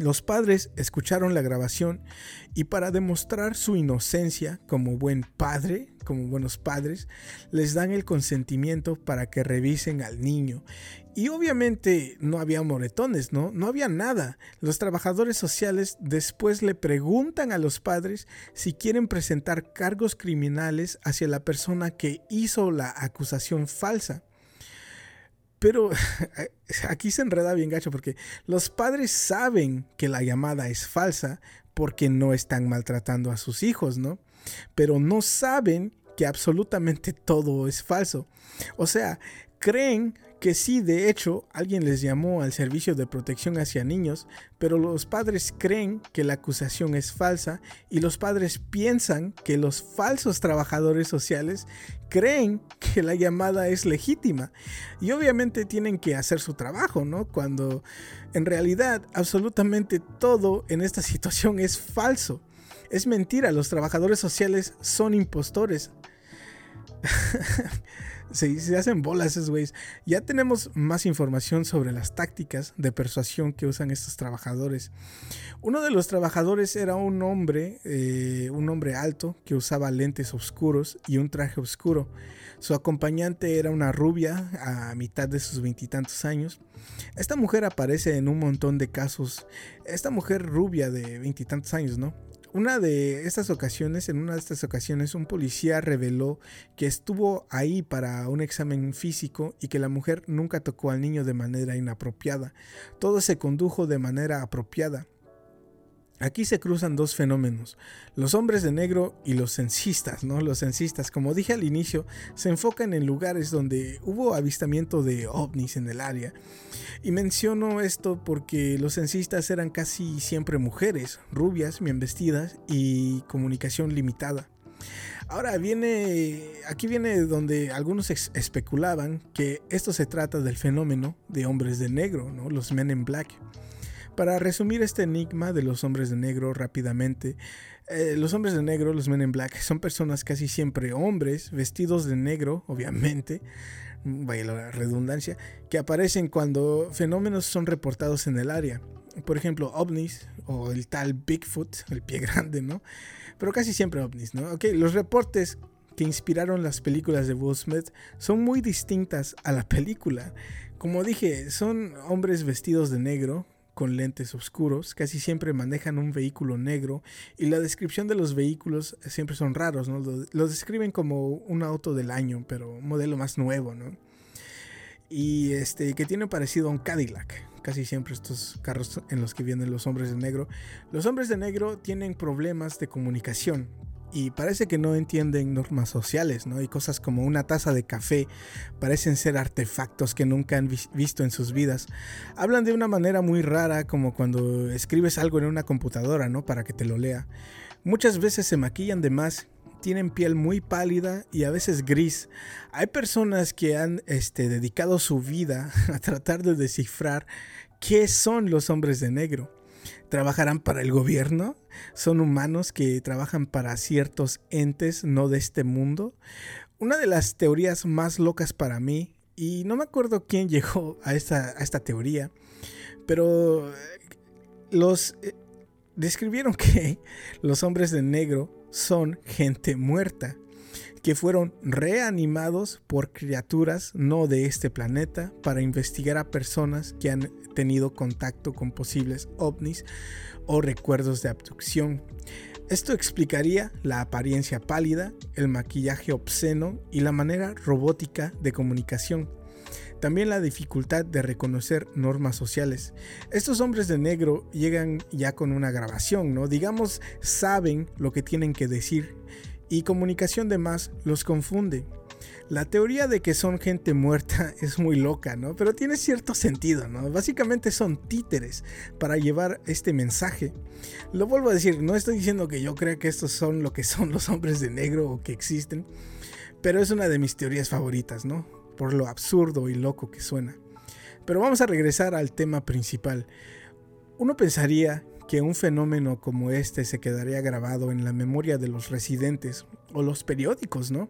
Los padres escucharon la grabación y para demostrar su inocencia como buen padre, como buenos padres, les dan el consentimiento para que revisen al niño. Y obviamente no había moretones, ¿no? No había nada. Los trabajadores sociales después le preguntan a los padres si quieren presentar cargos criminales hacia la persona que hizo la acusación falsa. Pero aquí se enreda bien gacho porque los padres saben que la llamada es falsa porque no están maltratando a sus hijos, ¿no? Pero no saben que absolutamente todo es falso. O sea, creen que sí, de hecho, alguien les llamó al servicio de protección hacia niños, pero los padres creen que la acusación es falsa y los padres piensan que los falsos trabajadores sociales creen que la llamada es legítima. Y obviamente tienen que hacer su trabajo, ¿no? Cuando en realidad absolutamente todo en esta situación es falso. Es mentira, los trabajadores sociales son impostores. se, hacen bolas esos güeyes. Ya tenemos más información sobre las tácticas de persuasión que usan estos trabajadores. Uno de los trabajadores era un hombre, eh, un hombre alto que usaba lentes oscuros y un traje oscuro. Su acompañante era una rubia a mitad de sus veintitantos años. Esta mujer aparece en un montón de casos. Esta mujer rubia de veintitantos años, ¿no? Una de estas ocasiones, en una de estas ocasiones, un policía reveló que estuvo ahí para un examen físico y que la mujer nunca tocó al niño de manera inapropiada. Todo se condujo de manera apropiada. Aquí se cruzan dos fenómenos, los hombres de negro y los censistas, ¿no? Los censistas, como dije al inicio, se enfocan en lugares donde hubo avistamiento de ovnis en el área. Y menciono esto porque los censistas eran casi siempre mujeres, rubias, bien vestidas y comunicación limitada. Ahora viene, aquí viene donde algunos especulaban que esto se trata del fenómeno de hombres de negro, ¿no? Los men in black. Para resumir este enigma de los hombres de negro rápidamente, eh, los hombres de negro, los men in black, son personas casi siempre hombres, vestidos de negro, obviamente, vaya la redundancia, que aparecen cuando fenómenos son reportados en el área. Por ejemplo, ovnis o el tal Bigfoot, el pie grande, ¿no? Pero casi siempre ovnis, ¿no? Ok, los reportes que inspiraron las películas de Will Smith son muy distintas a la película. Como dije, son hombres vestidos de negro, con lentes oscuros, casi siempre manejan un vehículo negro y la descripción de los vehículos siempre son raros, ¿no? Los describen como un auto del año, pero un modelo más nuevo, ¿no? Y este, que tiene parecido a un Cadillac. Casi siempre estos carros en los que vienen los hombres de negro. Los hombres de negro tienen problemas de comunicación, y parece que no entienden normas sociales, ¿no? Y cosas como una taza de café parecen ser artefactos que nunca han visto en sus vidas. Hablan de una manera muy rara, como cuando escribes algo en una computadora, ¿no? Para que te lo lea. Muchas veces se maquillan de más, tienen piel muy pálida y a veces gris. Hay personas que han este, dedicado su vida a tratar de descifrar qué son los hombres de negro trabajarán para el gobierno, son humanos que trabajan para ciertos entes no de este mundo. Una de las teorías más locas para mí, y no me acuerdo quién llegó a esta, a esta teoría, pero los eh, describieron que los hombres de negro son gente muerta que fueron reanimados por criaturas no de este planeta para investigar a personas que han tenido contacto con posibles ovnis o recuerdos de abducción. Esto explicaría la apariencia pálida, el maquillaje obsceno y la manera robótica de comunicación. También la dificultad de reconocer normas sociales. Estos hombres de negro llegan ya con una grabación, ¿no? Digamos, saben lo que tienen que decir y comunicación de más los confunde. La teoría de que son gente muerta es muy loca, ¿no? Pero tiene cierto sentido, ¿no? Básicamente son títeres para llevar este mensaje. Lo vuelvo a decir, no estoy diciendo que yo crea que estos son lo que son los hombres de negro o que existen, pero es una de mis teorías favoritas, ¿no? Por lo absurdo y loco que suena. Pero vamos a regresar al tema principal. Uno pensaría que un fenómeno como este se quedaría grabado en la memoria de los residentes o los periódicos, ¿no?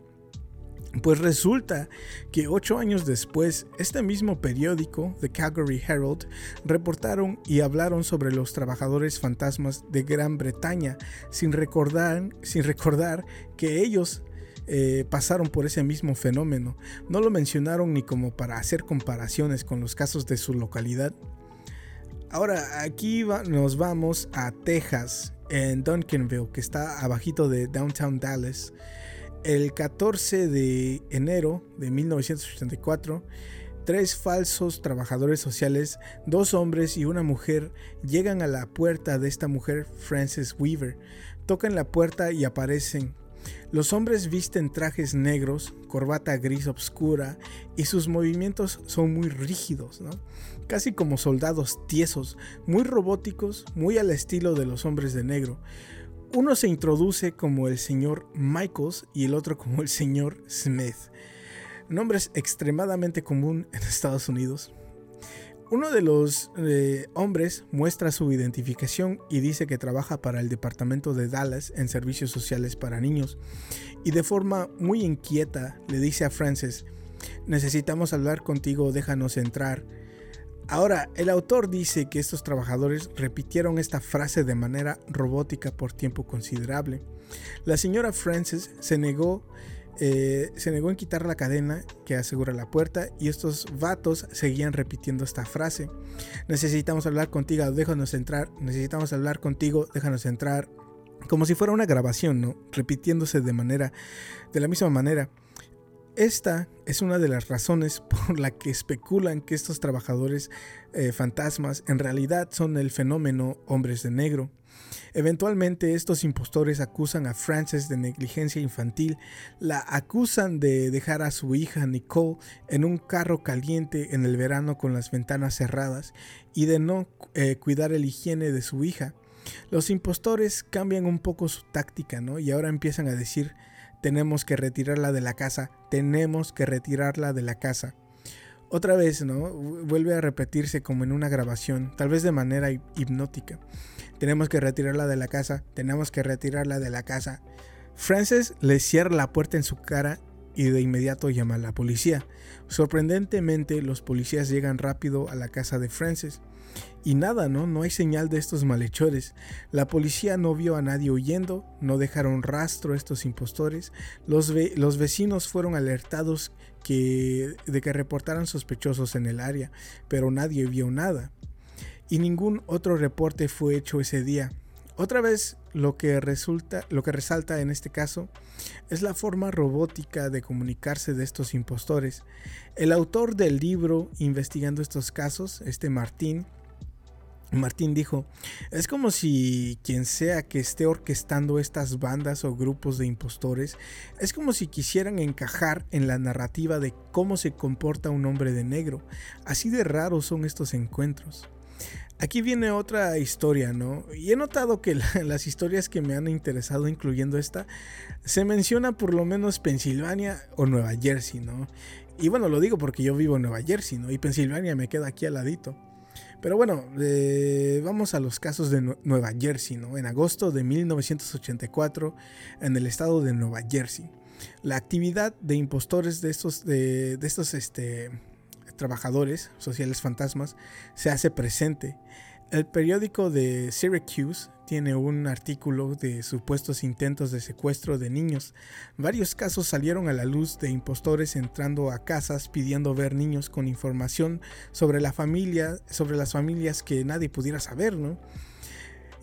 Pues resulta que ocho años después, este mismo periódico, The Calgary Herald, reportaron y hablaron sobre los trabajadores fantasmas de Gran Bretaña, sin recordar, sin recordar que ellos eh, pasaron por ese mismo fenómeno. No lo mencionaron ni como para hacer comparaciones con los casos de su localidad, Ahora, aquí nos vamos a Texas, en Duncanville, que está abajito de Downtown Dallas. El 14 de enero de 1984, tres falsos trabajadores sociales, dos hombres y una mujer, llegan a la puerta de esta mujer, Frances Weaver. Tocan la puerta y aparecen. Los hombres visten trajes negros, corbata gris oscura y sus movimientos son muy rígidos, casi como soldados tiesos, muy robóticos, muy al estilo de los hombres de negro. Uno se introduce como el señor Michaels y el otro como el señor Smith. Nombres extremadamente común en Estados Unidos. Uno de los eh, hombres muestra su identificación y dice que trabaja para el departamento de Dallas en servicios sociales para niños. Y de forma muy inquieta le dice a Frances, necesitamos hablar contigo, déjanos entrar. Ahora, el autor dice que estos trabajadores repitieron esta frase de manera robótica por tiempo considerable. La señora Frances se negó eh, se negó en quitar la cadena que asegura la puerta y estos vatos seguían repitiendo esta frase. Necesitamos hablar contigo, déjanos entrar. Necesitamos hablar contigo, déjanos entrar. Como si fuera una grabación, ¿no? Repitiéndose de manera, de la misma manera. Esta es una de las razones por la que especulan que estos trabajadores eh, fantasmas en realidad son el fenómeno hombres de negro. Eventualmente estos impostores acusan a Frances de negligencia infantil, la acusan de dejar a su hija Nicole en un carro caliente en el verano con las ventanas cerradas y de no eh, cuidar el higiene de su hija. Los impostores cambian un poco su táctica, ¿no? Y ahora empiezan a decir, tenemos que retirarla de la casa, tenemos que retirarla de la casa. Otra vez, ¿no? Vuelve a repetirse como en una grabación, tal vez de manera hipnótica. Tenemos que retirarla de la casa. Tenemos que retirarla de la casa. Frances le cierra la puerta en su cara y de inmediato llama a la policía. Sorprendentemente, los policías llegan rápido a la casa de Frances. Y nada, ¿no? No hay señal de estos malhechores. La policía no vio a nadie huyendo, no dejaron rastro estos impostores. Los, los vecinos fueron alertados que, de que reportaran sospechosos en el área, pero nadie vio nada y ningún otro reporte fue hecho ese día. Otra vez lo que resulta, lo que resalta en este caso es la forma robótica de comunicarse de estos impostores. El autor del libro investigando estos casos, este Martín, Martín dijo, es como si quien sea que esté orquestando estas bandas o grupos de impostores, es como si quisieran encajar en la narrativa de cómo se comporta un hombre de negro. Así de raros son estos encuentros. Aquí viene otra historia, ¿no? Y he notado que las historias que me han interesado, incluyendo esta, se menciona por lo menos Pensilvania o Nueva Jersey, ¿no? Y bueno, lo digo porque yo vivo en Nueva Jersey, ¿no? Y Pensilvania me queda aquí al ladito. Pero bueno, eh, vamos a los casos de Nueva Jersey, ¿no? En agosto de 1984, en el estado de Nueva Jersey. La actividad de impostores de estos, de, de estos, este, trabajadores sociales fantasmas se hace presente. El periódico de Syracuse tiene un artículo de supuestos intentos de secuestro de niños. Varios casos salieron a la luz de impostores entrando a casas pidiendo ver niños con información sobre la familia, sobre las familias que nadie pudiera saber, ¿no?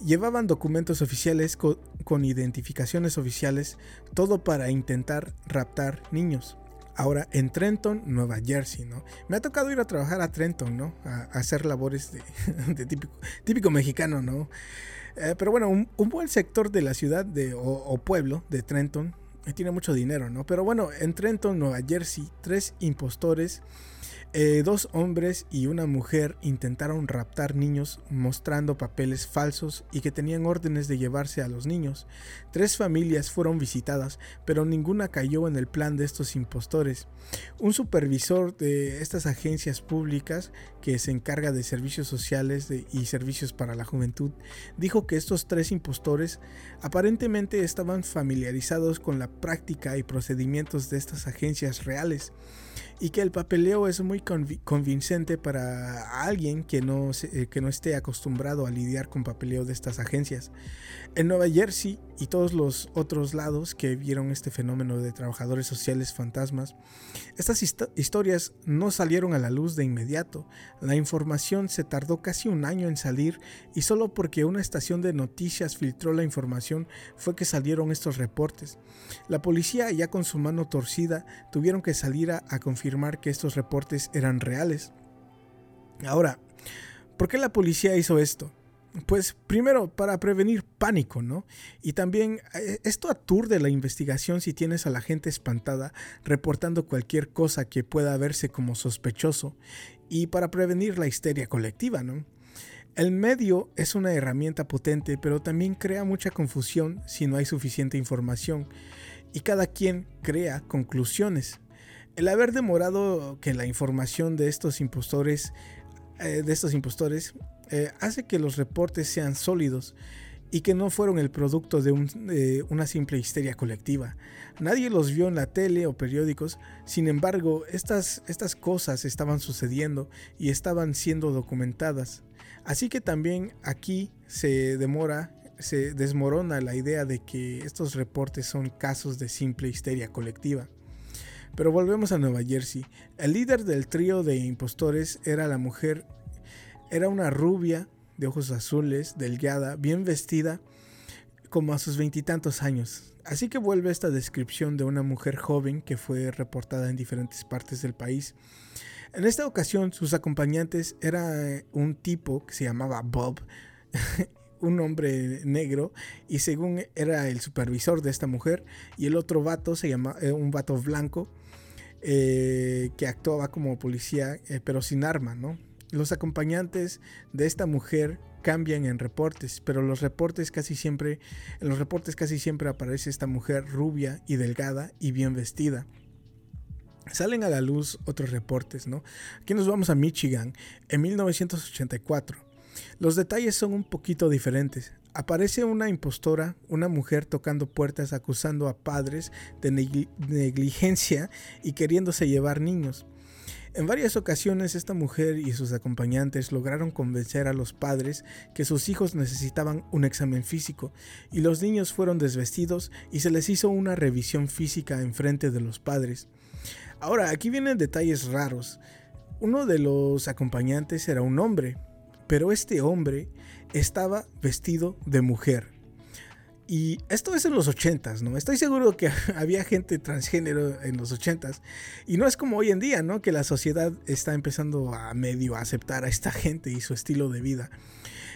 Llevaban documentos oficiales con identificaciones oficiales, todo para intentar raptar niños ahora en Trenton, Nueva Jersey, ¿no? Me ha tocado ir a trabajar a Trenton, ¿no? A, hacer labores de, típico, mexicano, ¿no? Eh, pero bueno, un, buen sector de la ciudad de, o, pueblo de Trenton eh, tiene mucho dinero, ¿no? Pero bueno, en Trenton, Nueva Jersey, tres impostores eh, dos hombres y una mujer intentaron raptar niños mostrando papeles falsos y que tenían órdenes de llevarse a los niños. Tres familias fueron visitadas, pero ninguna cayó en el plan de estos impostores. Un supervisor de estas agencias públicas que se encarga de servicios sociales y servicios para la juventud dijo que estos tres impostores aparentemente estaban familiarizados con la práctica y procedimientos de estas agencias reales y que el papeleo es muy convincente para alguien que no, eh, que no esté acostumbrado a lidiar con papeleo de estas agencias. En Nueva Jersey y todos los otros lados que vieron este fenómeno de trabajadores sociales fantasmas, estas historias no salieron a la luz de inmediato. La información se tardó casi un año en salir y solo porque una estación de noticias filtró la información fue que salieron estos reportes. La policía, ya con su mano torcida, tuvieron que salir a, a confirmar que estos reportes eran reales. Ahora, ¿por qué la policía hizo esto? Pues primero para prevenir pánico, ¿no? Y también eh, esto aturde la investigación si tienes a la gente espantada reportando cualquier cosa que pueda verse como sospechoso y para prevenir la histeria colectiva, ¿no? El medio es una herramienta potente, pero también crea mucha confusión si no hay suficiente información y cada quien crea conclusiones. El haber demorado que la información de estos impostores, eh, de estos impostores eh, hace que los reportes sean sólidos y que no fueron el producto de, una simple histeria colectiva. Nadie los vio en la tele o periódicos, sin embargo, estas, estas cosas estaban sucediendo y estaban siendo documentadas. Así que también aquí se demora, se desmorona la idea de que estos reportes son casos de simple histeria colectiva. Pero volvemos a Nueva Jersey. El líder del trío de impostores era la mujer era una rubia de ojos azules, delgada, bien vestida, como a sus veintitantos años. Así que vuelve esta descripción de una mujer joven que fue reportada en diferentes partes del país. En esta ocasión sus acompañantes era eh, un tipo que se llamaba Bob, un hombre negro, y según era el supervisor de esta mujer, y el otro vato se llama eh, un vato blanco eh, que actuaba como policía, pero sin arma, ¿no? Los acompañantes de esta mujer cambian en reportes, pero los reportes casi siempre, en los reportes casi siempre aparece esta mujer rubia y delgada y bien vestida. Salen a la luz otros reportes, ¿no? Aquí nos vamos a Michigan en 1984. Los detalles son un poquito diferentes. Aparece una impostora, una mujer tocando puertas acusando a padres de negligencia y queriéndose llevar niños. En varias ocasiones esta mujer y sus acompañantes lograron convencer a los padres que sus hijos necesitaban un examen físico y los niños fueron desvestidos y se les hizo una revisión física en frente de los padres. Ahora, aquí vienen detalles raros. Uno de los acompañantes era un hombre, pero este hombre estaba vestido de mujer. Y esto es en los 80s, ¿no? Estoy seguro que había gente transgénero en los 80s. Y no es como hoy en día, ¿no? Que la sociedad está empezando a medio a aceptar a esta gente y su estilo de vida.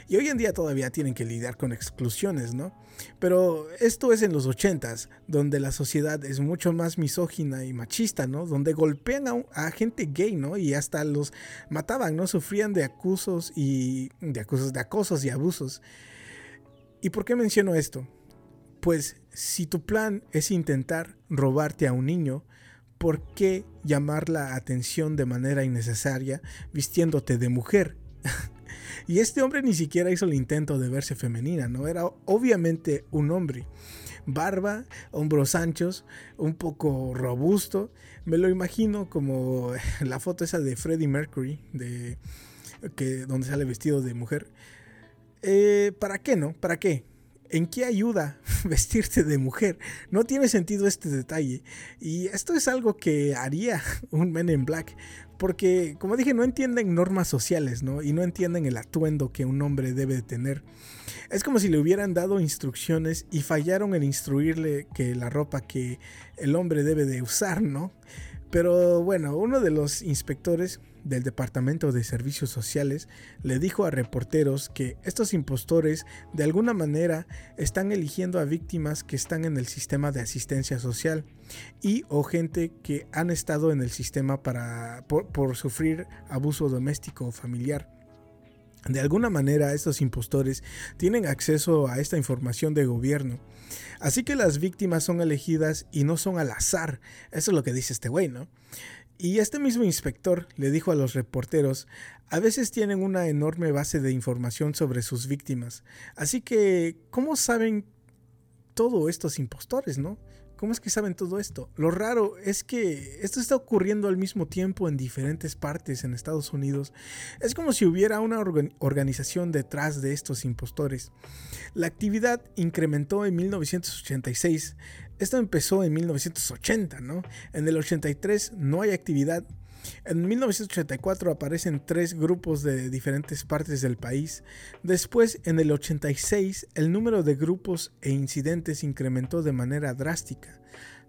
Y hoy en día todavía tienen que lidiar con exclusiones, ¿no? Pero esto es en los 80s, donde la sociedad es mucho más misógina y machista, ¿no? Donde golpean a, gente gay, ¿no? Y hasta los mataban, ¿no? Sufrían de acusos y de acusos, de acosos y abusos. ¿Y por qué menciono esto? Pues si tu plan es intentar robarte a un niño, ¿por qué llamar la atención de manera innecesaria vistiéndote de mujer? y este hombre ni siquiera hizo el intento de verse femenina, ¿no? Era obviamente un hombre. Barba, hombros anchos, un poco robusto. Me lo imagino como la foto esa de Freddie Mercury, de, que, donde sale vestido de mujer. Eh, ¿Para qué no? ¿Para qué? ¿En qué ayuda vestirte de mujer? No tiene sentido este detalle. Y esto es algo que haría un Men in Black. Porque, como dije, no entienden normas sociales, ¿no? Y no entienden el atuendo que un hombre debe tener. Es como si le hubieran dado instrucciones y fallaron en instruirle que la ropa que el hombre debe de usar, ¿no? Pero bueno, uno de los inspectores del Departamento de Servicios Sociales le dijo a reporteros que estos impostores de alguna manera están eligiendo a víctimas que están en el sistema de asistencia social y o gente que han estado en el sistema para, por, por sufrir abuso doméstico o familiar. De alguna manera estos impostores tienen acceso a esta información de gobierno. Así que las víctimas son elegidas y no son al azar. Eso es lo que dice este güey, ¿no? Y este mismo inspector le dijo a los reporteros, a veces tienen una enorme base de información sobre sus víctimas. Así que, ¿cómo saben todo estos impostores, no? ¿Cómo es que saben todo esto? Lo raro es que esto está ocurriendo al mismo tiempo en diferentes partes en Estados Unidos. Es como si hubiera una organización detrás de estos impostores. La actividad incrementó en 1986. Esto empezó en 1980, ¿no? En el 83 no hay actividad en 1984 aparecen tres grupos de diferentes partes del país. Después, en el 86, el número de grupos e incidentes incrementó de manera drástica.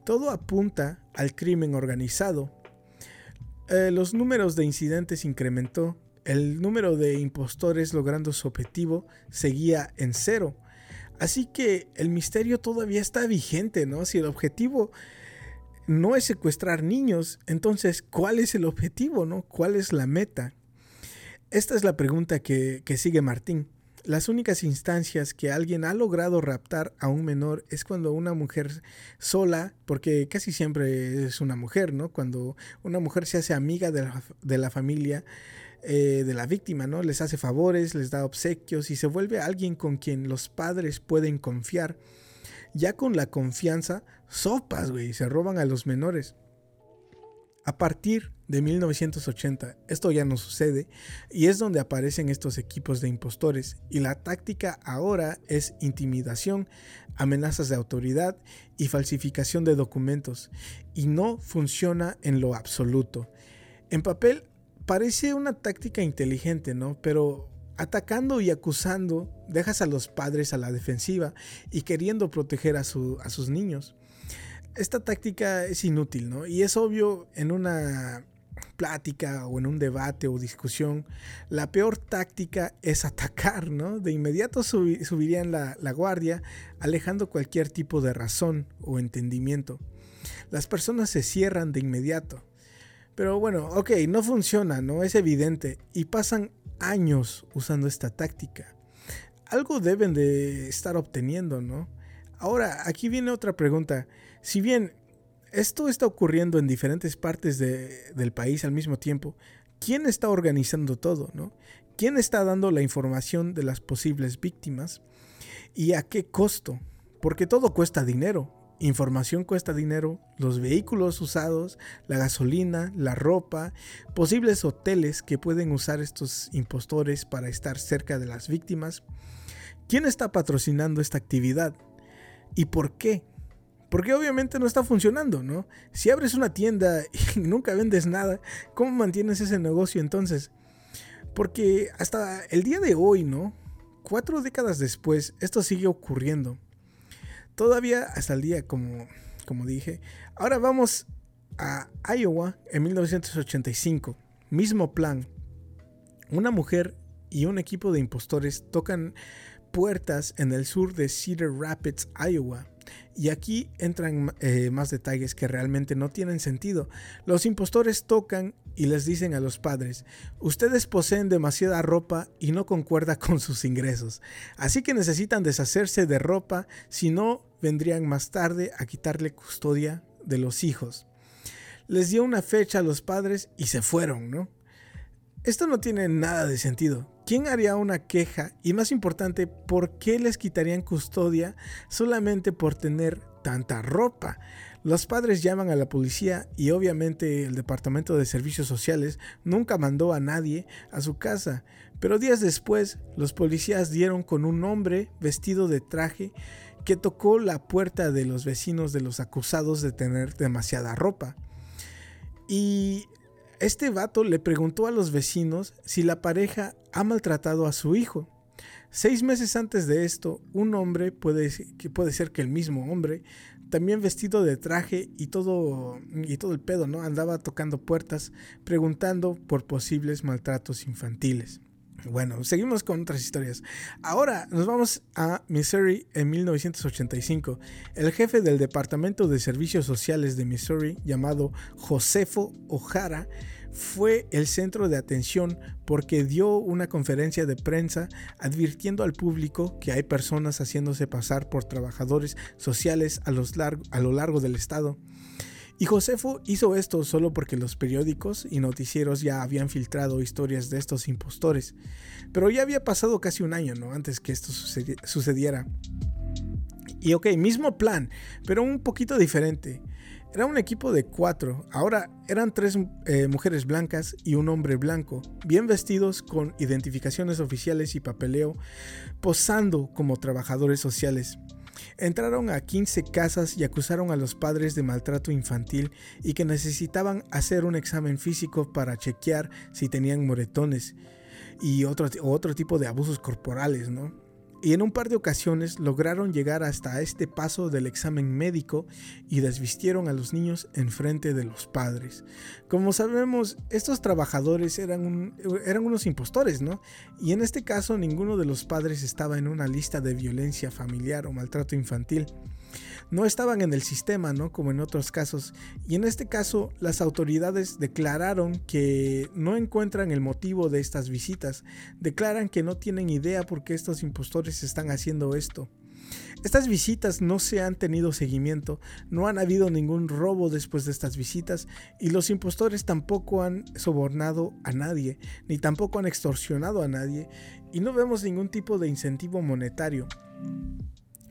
Todo apunta al crimen organizado. Eh, los números de incidentes incrementó el número de impostores logrando su objetivo seguía en cero. Así que el misterio todavía está vigente, ¿no? Si el objetivo no es secuestrar niños, entonces, ¿cuál es el objetivo, no? ¿Cuál es la meta? Esta es la pregunta que, que sigue Martín. Las únicas instancias que alguien ha logrado raptar a un menor es cuando una mujer sola, porque casi siempre es una mujer, ¿no? Cuando una mujer se hace amiga de la, de la familia eh, de la víctima, ¿no? Les hace favores, les da obsequios y se vuelve alguien con quien los padres pueden confiar. Ya con la confianza, sopas, güey, se roban a los menores. A partir de 1980, esto ya no sucede y es donde aparecen estos equipos de impostores y la táctica ahora es intimidación, amenazas de autoridad y falsificación de documentos y no funciona en lo absoluto. En papel parece una táctica inteligente, ¿no? Pero atacando y acusando dejas a los padres a la defensiva y queriendo proteger a, a sus niños esta táctica es inútil, ¿no? Y es obvio en una plática o en un debate o discusión, la peor táctica es atacar, ¿no? De inmediato subirían la, la guardia, alejando cualquier tipo de razón o entendimiento. Las personas se cierran de inmediato. Pero bueno, ok, no funciona, ¿no? Es evidente. Y pasan años usando esta táctica. Algo deben de estar obteniendo, ¿no? Ahora, aquí viene otra pregunta. Si bien esto está ocurriendo en diferentes partes del país al mismo tiempo, ¿quién está organizando todo? ¿no? ¿Quién está dando la información de las posibles víctimas? ¿Y a qué costo? Porque todo cuesta dinero. Información cuesta dinero, los vehículos usados, la gasolina, la ropa, posibles hoteles que pueden usar estos impostores para estar cerca de las víctimas. ¿Quién está patrocinando esta actividad? ¿Y por qué? Porque obviamente no está funcionando, ¿no? Si abres una tienda y nunca vendes nada, ¿cómo mantienes ese negocio entonces? Porque hasta el día de hoy, ¿no? Cuatro décadas después, esto sigue ocurriendo. Todavía hasta el día, como, como dije. Ahora vamos a Iowa en 1985. Mismo plan. Una mujer y un equipo de impostores tocan puertas en el sur de Cedar Rapids, Iowa. Y aquí entran eh, más detalles que realmente no tienen sentido. Los impostores tocan y les dicen a los padres, ustedes poseen demasiada ropa y no concuerda con sus ingresos, así que necesitan deshacerse de ropa, si no vendrían más tarde a quitarle custodia de los hijos. Les dio una fecha a los padres y se fueron, ¿no? Esto no tiene nada de sentido. ¿Quién haría una queja? Y más importante, ¿por qué les quitarían custodia solamente por tener tanta ropa? Los padres llaman a la policía y obviamente el Departamento de Servicios Sociales nunca mandó a nadie a su casa. Pero días después, los policías dieron con un hombre vestido de traje que tocó la puerta de los vecinos de los acusados de tener demasiada ropa. Y este vato le preguntó a los vecinos si la pareja ha maltratado a su hijo. Seis meses antes de esto, un hombre, puede, que puede ser que el mismo hombre, también vestido de traje y todo, y todo el pedo, ¿no? Andaba tocando puertas preguntando por posibles maltratos infantiles. Bueno, seguimos con otras historias. Ahora nos vamos a Missouri en 1985. El jefe del Departamento de Servicios Sociales de Missouri, llamado Josefo O'Hara, fue el centro de atención porque dio una conferencia de prensa advirtiendo al público que hay personas haciéndose pasar por trabajadores sociales a, a lo largo del estado. Y Josefo hizo esto solo porque los periódicos y noticieros ya habían filtrado historias de estos impostores. Pero ya había pasado casi un año, ¿no? Antes que esto sucediera. Y ok, mismo plan, pero un poquito diferente. Era un equipo de cuatro, ahora eran tres eh, mujeres blancas y un hombre blanco, bien vestidos con identificaciones oficiales y papeleo, posando como trabajadores sociales. Entraron a 15 casas y acusaron a los padres de maltrato infantil y que necesitaban hacer un examen físico para chequear si tenían moretones y otro, otro tipo de abusos corporales, ¿no? Y en un par de ocasiones lograron llegar hasta este paso del examen médico y desvistieron a los niños en frente de los padres. Como sabemos, estos trabajadores eran, eran unos impostores, ¿no? Y en este caso ninguno de los padres estaba en una lista de violencia familiar o maltrato infantil no estaban en el sistema, ¿no? Como en otros casos. Y en este caso, las autoridades declararon que no encuentran el motivo de estas visitas. Declaran que no tienen idea por qué estos impostores están haciendo esto. Estas visitas no se han tenido seguimiento, no han habido ningún robo después de estas visitas y los impostores tampoco han sobornado a nadie, ni tampoco han extorsionado a nadie y no vemos ningún tipo de incentivo monetario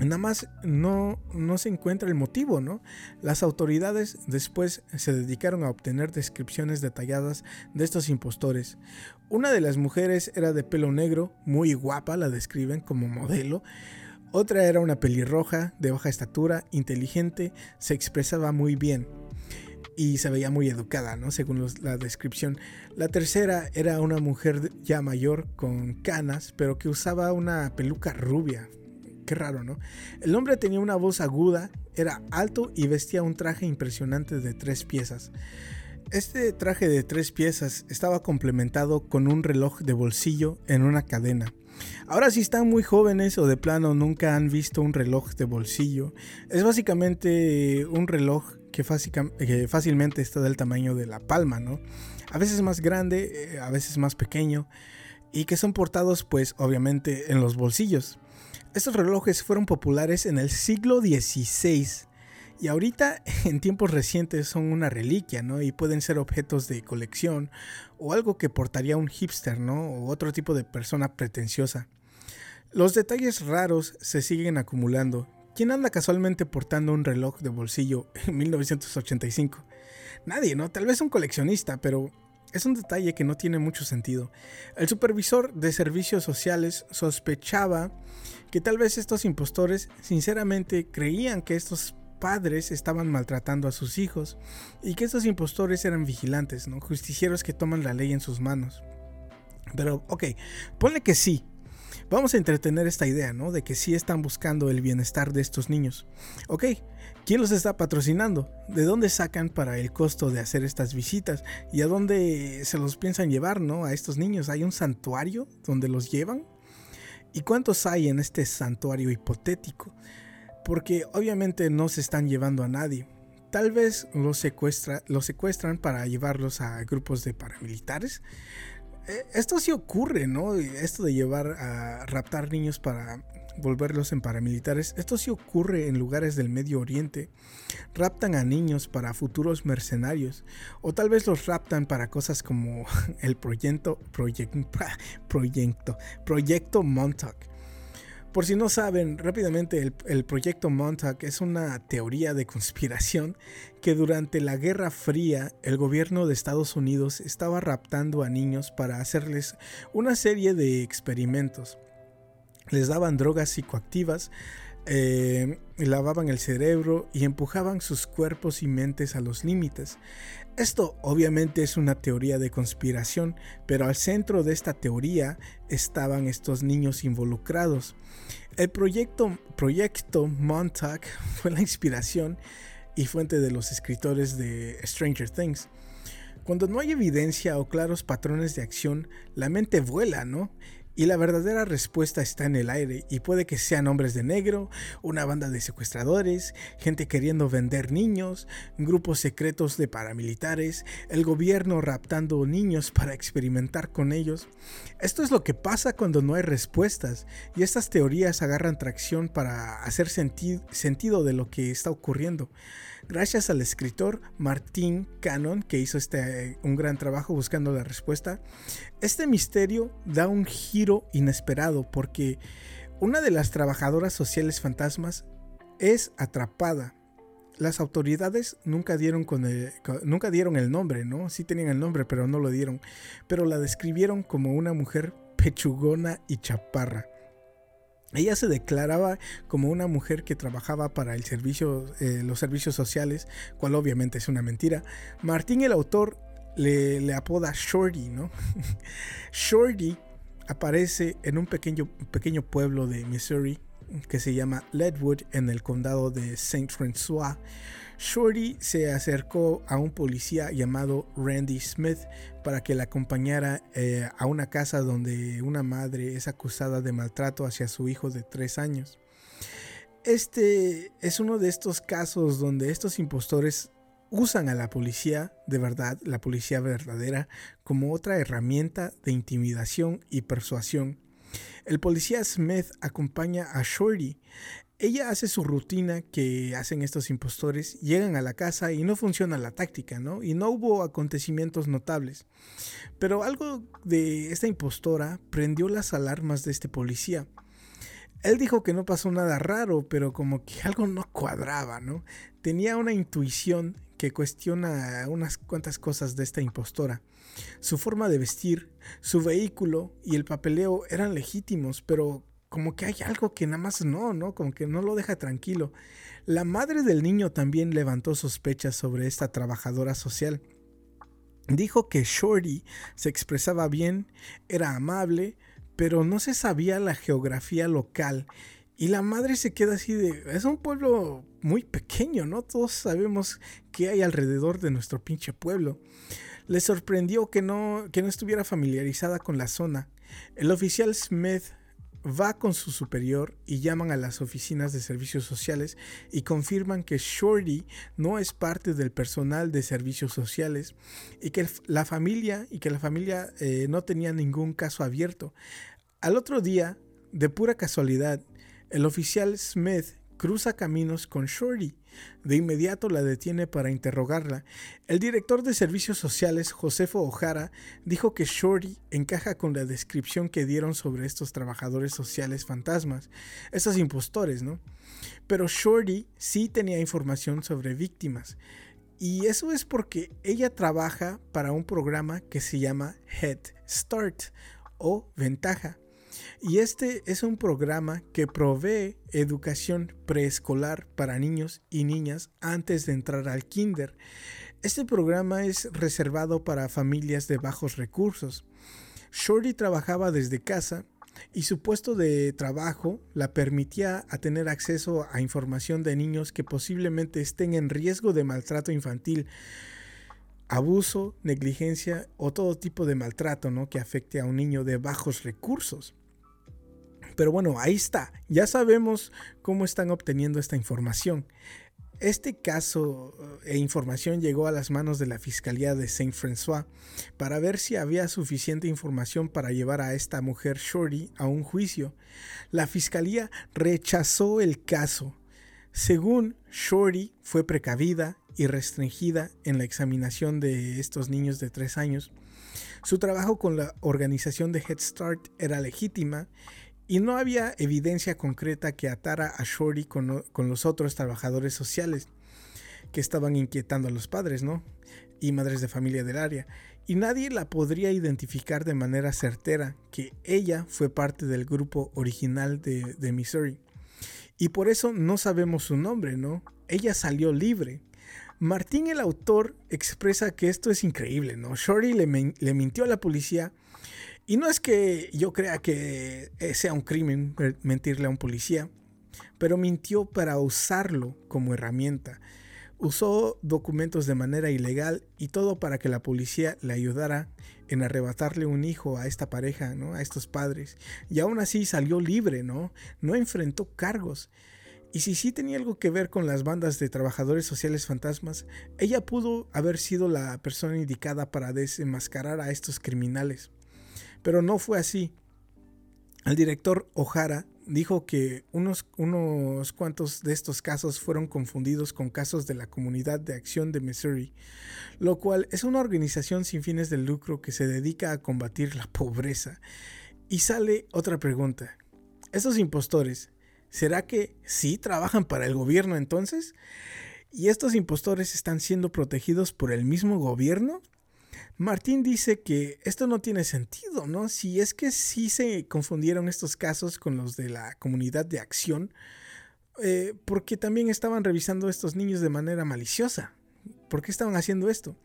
nada más no, no se encuentra el motivo, ¿no? Las autoridades después se dedicaron a obtener descripciones detalladas de estos impostores. Una de las mujeres era de pelo negro, muy guapa, la describen como modelo. Otra era una pelirroja, de baja estatura, inteligente, se expresaba muy bien y se veía muy educada, ¿no? Según la descripción. La tercera era una mujer ya mayor con canas, pero que usaba una peluca rubia, Qué raro, ¿no? El hombre tenía una voz aguda, era alto y vestía un traje impresionante de tres piezas. Este traje de tres piezas estaba complementado con un reloj de bolsillo en una cadena. Ahora si están muy jóvenes o de plano nunca han visto un reloj de bolsillo, es básicamente un reloj que, fácilmente está del tamaño de la palma, ¿no? A veces más grande, eh, a veces más pequeño y que son portados pues obviamente en los bolsillos. Estos relojes fueron populares en el siglo XVI y ahorita en tiempos recientes son una reliquia, ¿no? Y pueden ser objetos de colección o algo que portaría un hipster, ¿no? O otro tipo de persona pretenciosa. Los detalles raros se siguen acumulando. ¿Quién anda casualmente portando un reloj de bolsillo en 1985? Nadie, ¿no? Tal vez un coleccionista, pero es un detalle que no tiene mucho sentido. El supervisor de servicios sociales sospechaba que tal vez estos impostores sinceramente creían que estos padres estaban maltratando a sus hijos y que estos impostores eran vigilantes, ¿no? justicieros que toman la ley en sus manos. Pero, ok, ponle que sí. Vamos a entretener esta idea, ¿no? De que sí están buscando el bienestar de estos niños. Ok, ¿quién los está patrocinando? ¿De dónde sacan para el costo de hacer estas visitas? ¿Y a dónde se los piensan llevar, ¿no? A estos niños. ¿Hay un santuario donde los llevan? ¿Y cuántos hay en este santuario hipotético? Porque obviamente no se están llevando a nadie. Tal vez los, secuestra, los secuestran para llevarlos a grupos de paramilitares. Eh, esto sí ocurre, ¿no? Esto de llevar a raptar niños para volverlos en paramilitares. Esto sí ocurre en lugares del Medio Oriente. Raptan a niños para futuros mercenarios. O tal vez los raptan para cosas como el proyecto, proyecto, proyecto, proyecto Montauk. Por si no saben, rápidamente el, el, proyecto Montauk es una teoría de conspiración que durante la Guerra Fría el gobierno de Estados Unidos estaba raptando a niños para hacerles una serie de experimentos les daban drogas psicoactivas, eh, lavaban el cerebro y empujaban sus cuerpos y mentes a los límites. Esto obviamente es una teoría de conspiración, pero al centro de esta teoría estaban estos niños involucrados. El proyecto, proyecto Montauk fue la inspiración y fuente de los escritores de Stranger Things. Cuando no hay evidencia o claros patrones de acción, la mente vuela, ¿no? Y la verdadera respuesta está en el aire y puede que sean hombres de negro, una banda de secuestradores, gente queriendo vender niños, grupos secretos de paramilitares, el gobierno raptando niños para experimentar con ellos. Esto es lo que pasa cuando no hay respuestas y estas teorías agarran tracción para hacer sentido de lo que está ocurriendo gracias al escritor Martín Cannon, que hizo este, un gran trabajo buscando la respuesta, este misterio da un giro inesperado porque una de las trabajadoras sociales fantasmas es atrapada. Las autoridades nunca dieron, con nunca dieron el nombre, ¿no? Sí tenían el nombre, pero no lo dieron. Pero la describieron como una mujer pechugona y chaparra. Ella se declaraba como una mujer que trabajaba para el servicio, eh, los servicios sociales, cual obviamente es una mentira. Martín, el autor, le, le apoda Shorty, ¿no? Shorty aparece en un pequeño, pequeño pueblo de Missouri que se llama Ledwood en el condado de Saint François. Shorty se acercó a un policía llamado Randy Smith para que la acompañara eh, a una casa donde una madre es acusada de maltrato hacia su hijo de tres años. Este es uno de estos casos donde estos impostores usan a la policía de verdad, la policía verdadera, como otra herramienta de intimidación y persuasión. El policía Smith acompaña a Shorty. Ella hace su rutina que hacen estos impostores, llegan a la casa y no funciona la táctica, ¿no? Y no hubo acontecimientos notables. Pero algo de esta impostora prendió las alarmas de este policía. Él dijo que no pasó nada raro, pero como que algo no cuadraba, ¿no? Tenía una intuición que cuestiona unas cuantas cosas de esta impostora. Su forma de vestir, su vehículo y el papeleo eran legítimos, pero como que hay algo que nada más no, ¿no? Como que no lo deja tranquilo. La madre del niño también levantó sospechas sobre esta trabajadora social. Dijo que Shorty se expresaba bien, era amable, pero no se sabía la geografía local y la madre se queda así de... Es un pueblo muy pequeño, ¿no? Todos sabemos qué hay alrededor de nuestro pinche pueblo. Le sorprendió que no, que no estuviera familiarizada con la zona. El oficial Smith va con su superior y llaman a las oficinas de servicios sociales y confirman que Shorty no es parte del personal de servicios sociales y que la familia y que la familia eh, no tenía ningún caso abierto. Al otro día, de pura casualidad, el oficial Smith cruza caminos con Shorty. De inmediato la detiene para interrogarla. El director de servicios sociales, Josefo O'Hara, dijo que Shorty encaja con la descripción que dieron sobre estos trabajadores sociales fantasmas, estos impostores, ¿no? Pero Shorty sí tenía información sobre víctimas. Y eso es porque ella trabaja para un programa que se llama Head Start o Ventaja. Y este es un programa que provee educación preescolar para niños y niñas antes de entrar al kinder. Este programa es reservado para familias de bajos recursos. Shorty trabajaba desde casa y su puesto de trabajo la permitía a tener acceso a información de niños que posiblemente estén en riesgo de maltrato infantil, abuso, negligencia o todo tipo de maltrato ¿no? que afecte a un niño de bajos recursos. Pero bueno, ahí está. Ya sabemos cómo están obteniendo esta información. Este caso e información llegó a las manos de la Fiscalía de Saint-François para ver si había suficiente información para llevar a esta mujer Shorty a un juicio. La Fiscalía rechazó el caso. Según Shorty, fue precavida y restringida en la examinación de estos niños de tres años. Su trabajo con la organización de Head Start era legítima y no había evidencia concreta que atara a Shorty con, los otros trabajadores sociales que estaban inquietando a los padres, ¿no? Y madres de familia del área. Y nadie la podría identificar de manera certera que ella fue parte del grupo original de, de Missouri. Y por eso no sabemos su nombre, ¿no? Ella salió libre. Martín, el autor, expresa que esto es increíble, ¿no? Shorty le, le mintió a la policía y no es que yo crea que eh, sea un crimen mentirle a un policía, pero mintió para usarlo como herramienta. Usó documentos de manera ilegal y todo para que la policía le ayudara en arrebatarle un hijo a esta pareja, ¿no? A estos padres. Y aún así salió libre, ¿no? No enfrentó cargos. Y si sí tenía algo que ver con las bandas de trabajadores sociales fantasmas, ella pudo haber sido la persona indicada para desenmascarar a estos criminales. Pero no fue así. El director O'Hara dijo que unos, unos cuantos de estos casos fueron confundidos con casos de la Comunidad de Acción de Missouri, lo cual es una organización sin fines de lucro que se dedica a combatir la pobreza. Y sale otra pregunta. ¿Estos impostores, será que sí trabajan para el gobierno entonces? ¿Y estos impostores están siendo protegidos por el mismo gobierno? Martín dice que esto no tiene sentido, ¿no? Si es que sí se confundieron estos casos con los de la comunidad de acción, eh, porque también estaban revisando a estos niños de manera maliciosa. ¿Por qué estaban haciendo esto?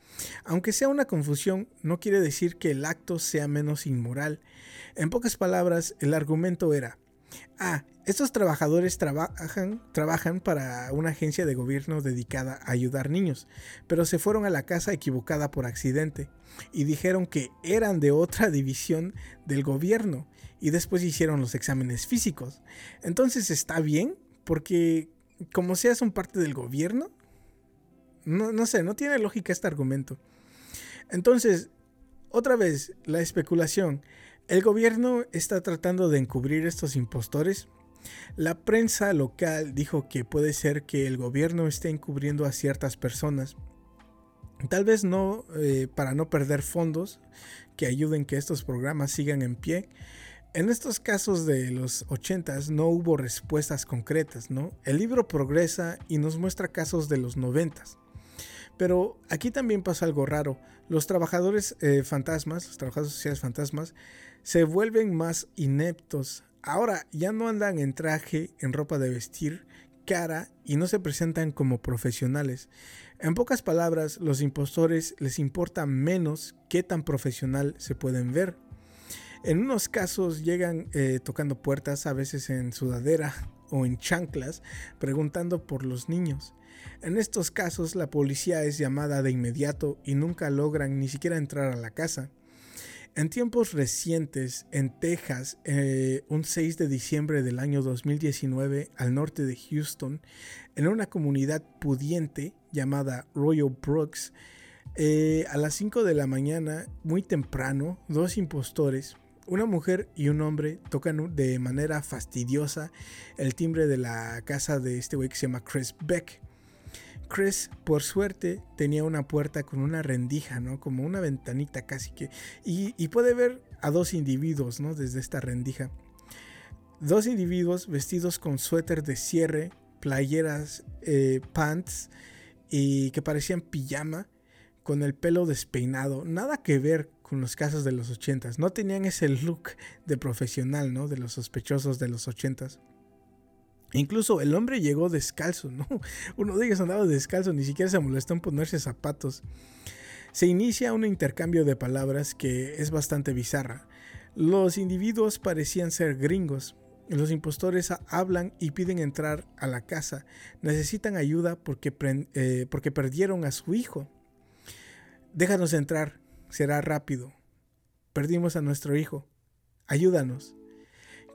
Aunque sea una confusión, no quiere decir que el acto sea menos inmoral. En pocas palabras, el argumento era, ah, estos trabajadores trabajan, trabajan para una agencia de gobierno dedicada a ayudar niños, pero se fueron a la casa equivocada por accidente y dijeron que eran de otra división del gobierno y después hicieron los exámenes físicos. Entonces está bien, porque como sea son parte del gobierno, no, no sé, no tiene lógica este argumento. Entonces, otra vez, la especulación. El gobierno está tratando de encubrir estos impostores la prensa local dijo que puede ser que el gobierno esté encubriendo a ciertas personas, tal vez no eh, para no perder fondos que ayuden que estos programas sigan en pie. En estos casos de los 80 no hubo respuestas concretas, ¿no? El libro progresa y nos muestra casos de los 90 pero aquí también pasa algo raro. Los trabajadores eh, fantasmas, los trabajadores sociales fantasmas, se vuelven más ineptos Ahora ya no andan en traje, en ropa de vestir, cara y no se presentan como profesionales. En pocas palabras, los impostores les importa menos qué tan profesional se pueden ver. En unos casos llegan eh, tocando puertas, a veces en sudadera o en chanclas, preguntando por los niños. En estos casos la policía es llamada de inmediato y nunca logran ni siquiera entrar a la casa. En tiempos recientes, en Texas, eh, un 6 de diciembre del año 2019, al norte de Houston, en una comunidad pudiente llamada Royal Brooks, eh, a las 5 de la mañana, muy temprano, dos impostores, una mujer y un hombre, tocan de manera fastidiosa el timbre de la casa de este güey que se llama Chris Beck. Chris, por suerte, tenía una puerta con una rendija, ¿no? Como una ventanita casi que... Y, puede ver a dos individuos, ¿no? Desde esta rendija. Dos individuos vestidos con suéter de cierre, playeras, eh, pants y que parecían pijama, con el pelo despeinado. Nada que ver con los casos de los ochentas. No tenían ese look de profesional, ¿no? De los sospechosos de los ochentas. Incluso el hombre llegó descalzo, ¿no? Uno de ellos andaba descalzo, ni siquiera se molestó en ponerse zapatos. Se inicia un intercambio de palabras que es bastante bizarra. Los individuos parecían ser gringos. Los impostores hablan y piden entrar a la casa. Necesitan ayuda porque, eh, porque perdieron a su hijo. Déjanos entrar, será rápido. Perdimos a nuestro hijo. Ayúdanos.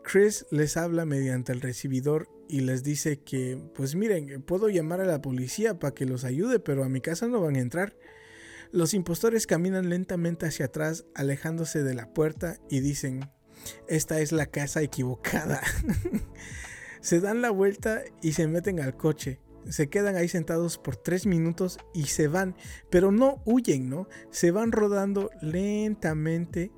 Chris les habla mediante el recibidor y les dice que, pues miren, puedo llamar a la policía para que los ayude, pero a mi casa no van a entrar. Los impostores caminan lentamente hacia atrás, alejándose de la puerta y dicen, esta es la casa equivocada. se dan la vuelta y se meten al coche. Se quedan ahí sentados por tres minutos y se van, pero no huyen, ¿no? Se van rodando lentamente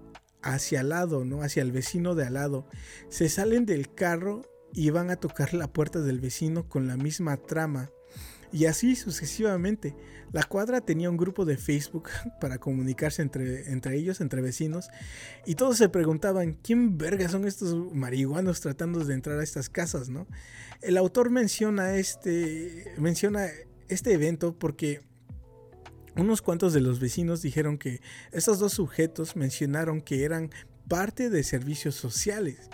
hacia al lado, ¿no? Hacia el vecino de al lado. Se salen del carro y van a tocar la puerta del vecino con la misma trama. Y así sucesivamente. La cuadra tenía un grupo de Facebook para comunicarse entre, entre ellos, entre vecinos, y todos se preguntaban, ¿quién verga son estos marihuanos tratando de entrar a estas casas, no? El autor menciona este, menciona este evento porque unos cuantos de los vecinos dijeron que estos dos sujetos mencionaron que eran parte de servicios sociales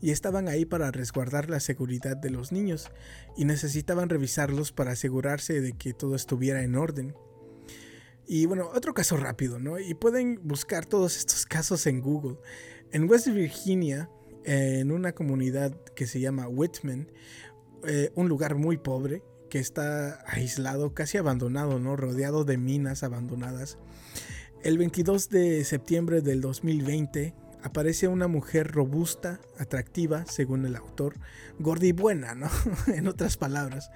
y estaban ahí para resguardar la seguridad de los niños y necesitaban revisarlos para asegurarse de que todo estuviera en orden. Y bueno, otro caso rápido, ¿no? Y pueden buscar todos estos casos en Google. En West Virginia, en una comunidad que se llama Whitman, eh, un lugar muy pobre, que está aislado, casi abandonado, ¿no? Rodeado de minas abandonadas. El 22 de septiembre del 2020 aparece una mujer robusta, atractiva, según el autor, gorda y buena, ¿no? en otras palabras.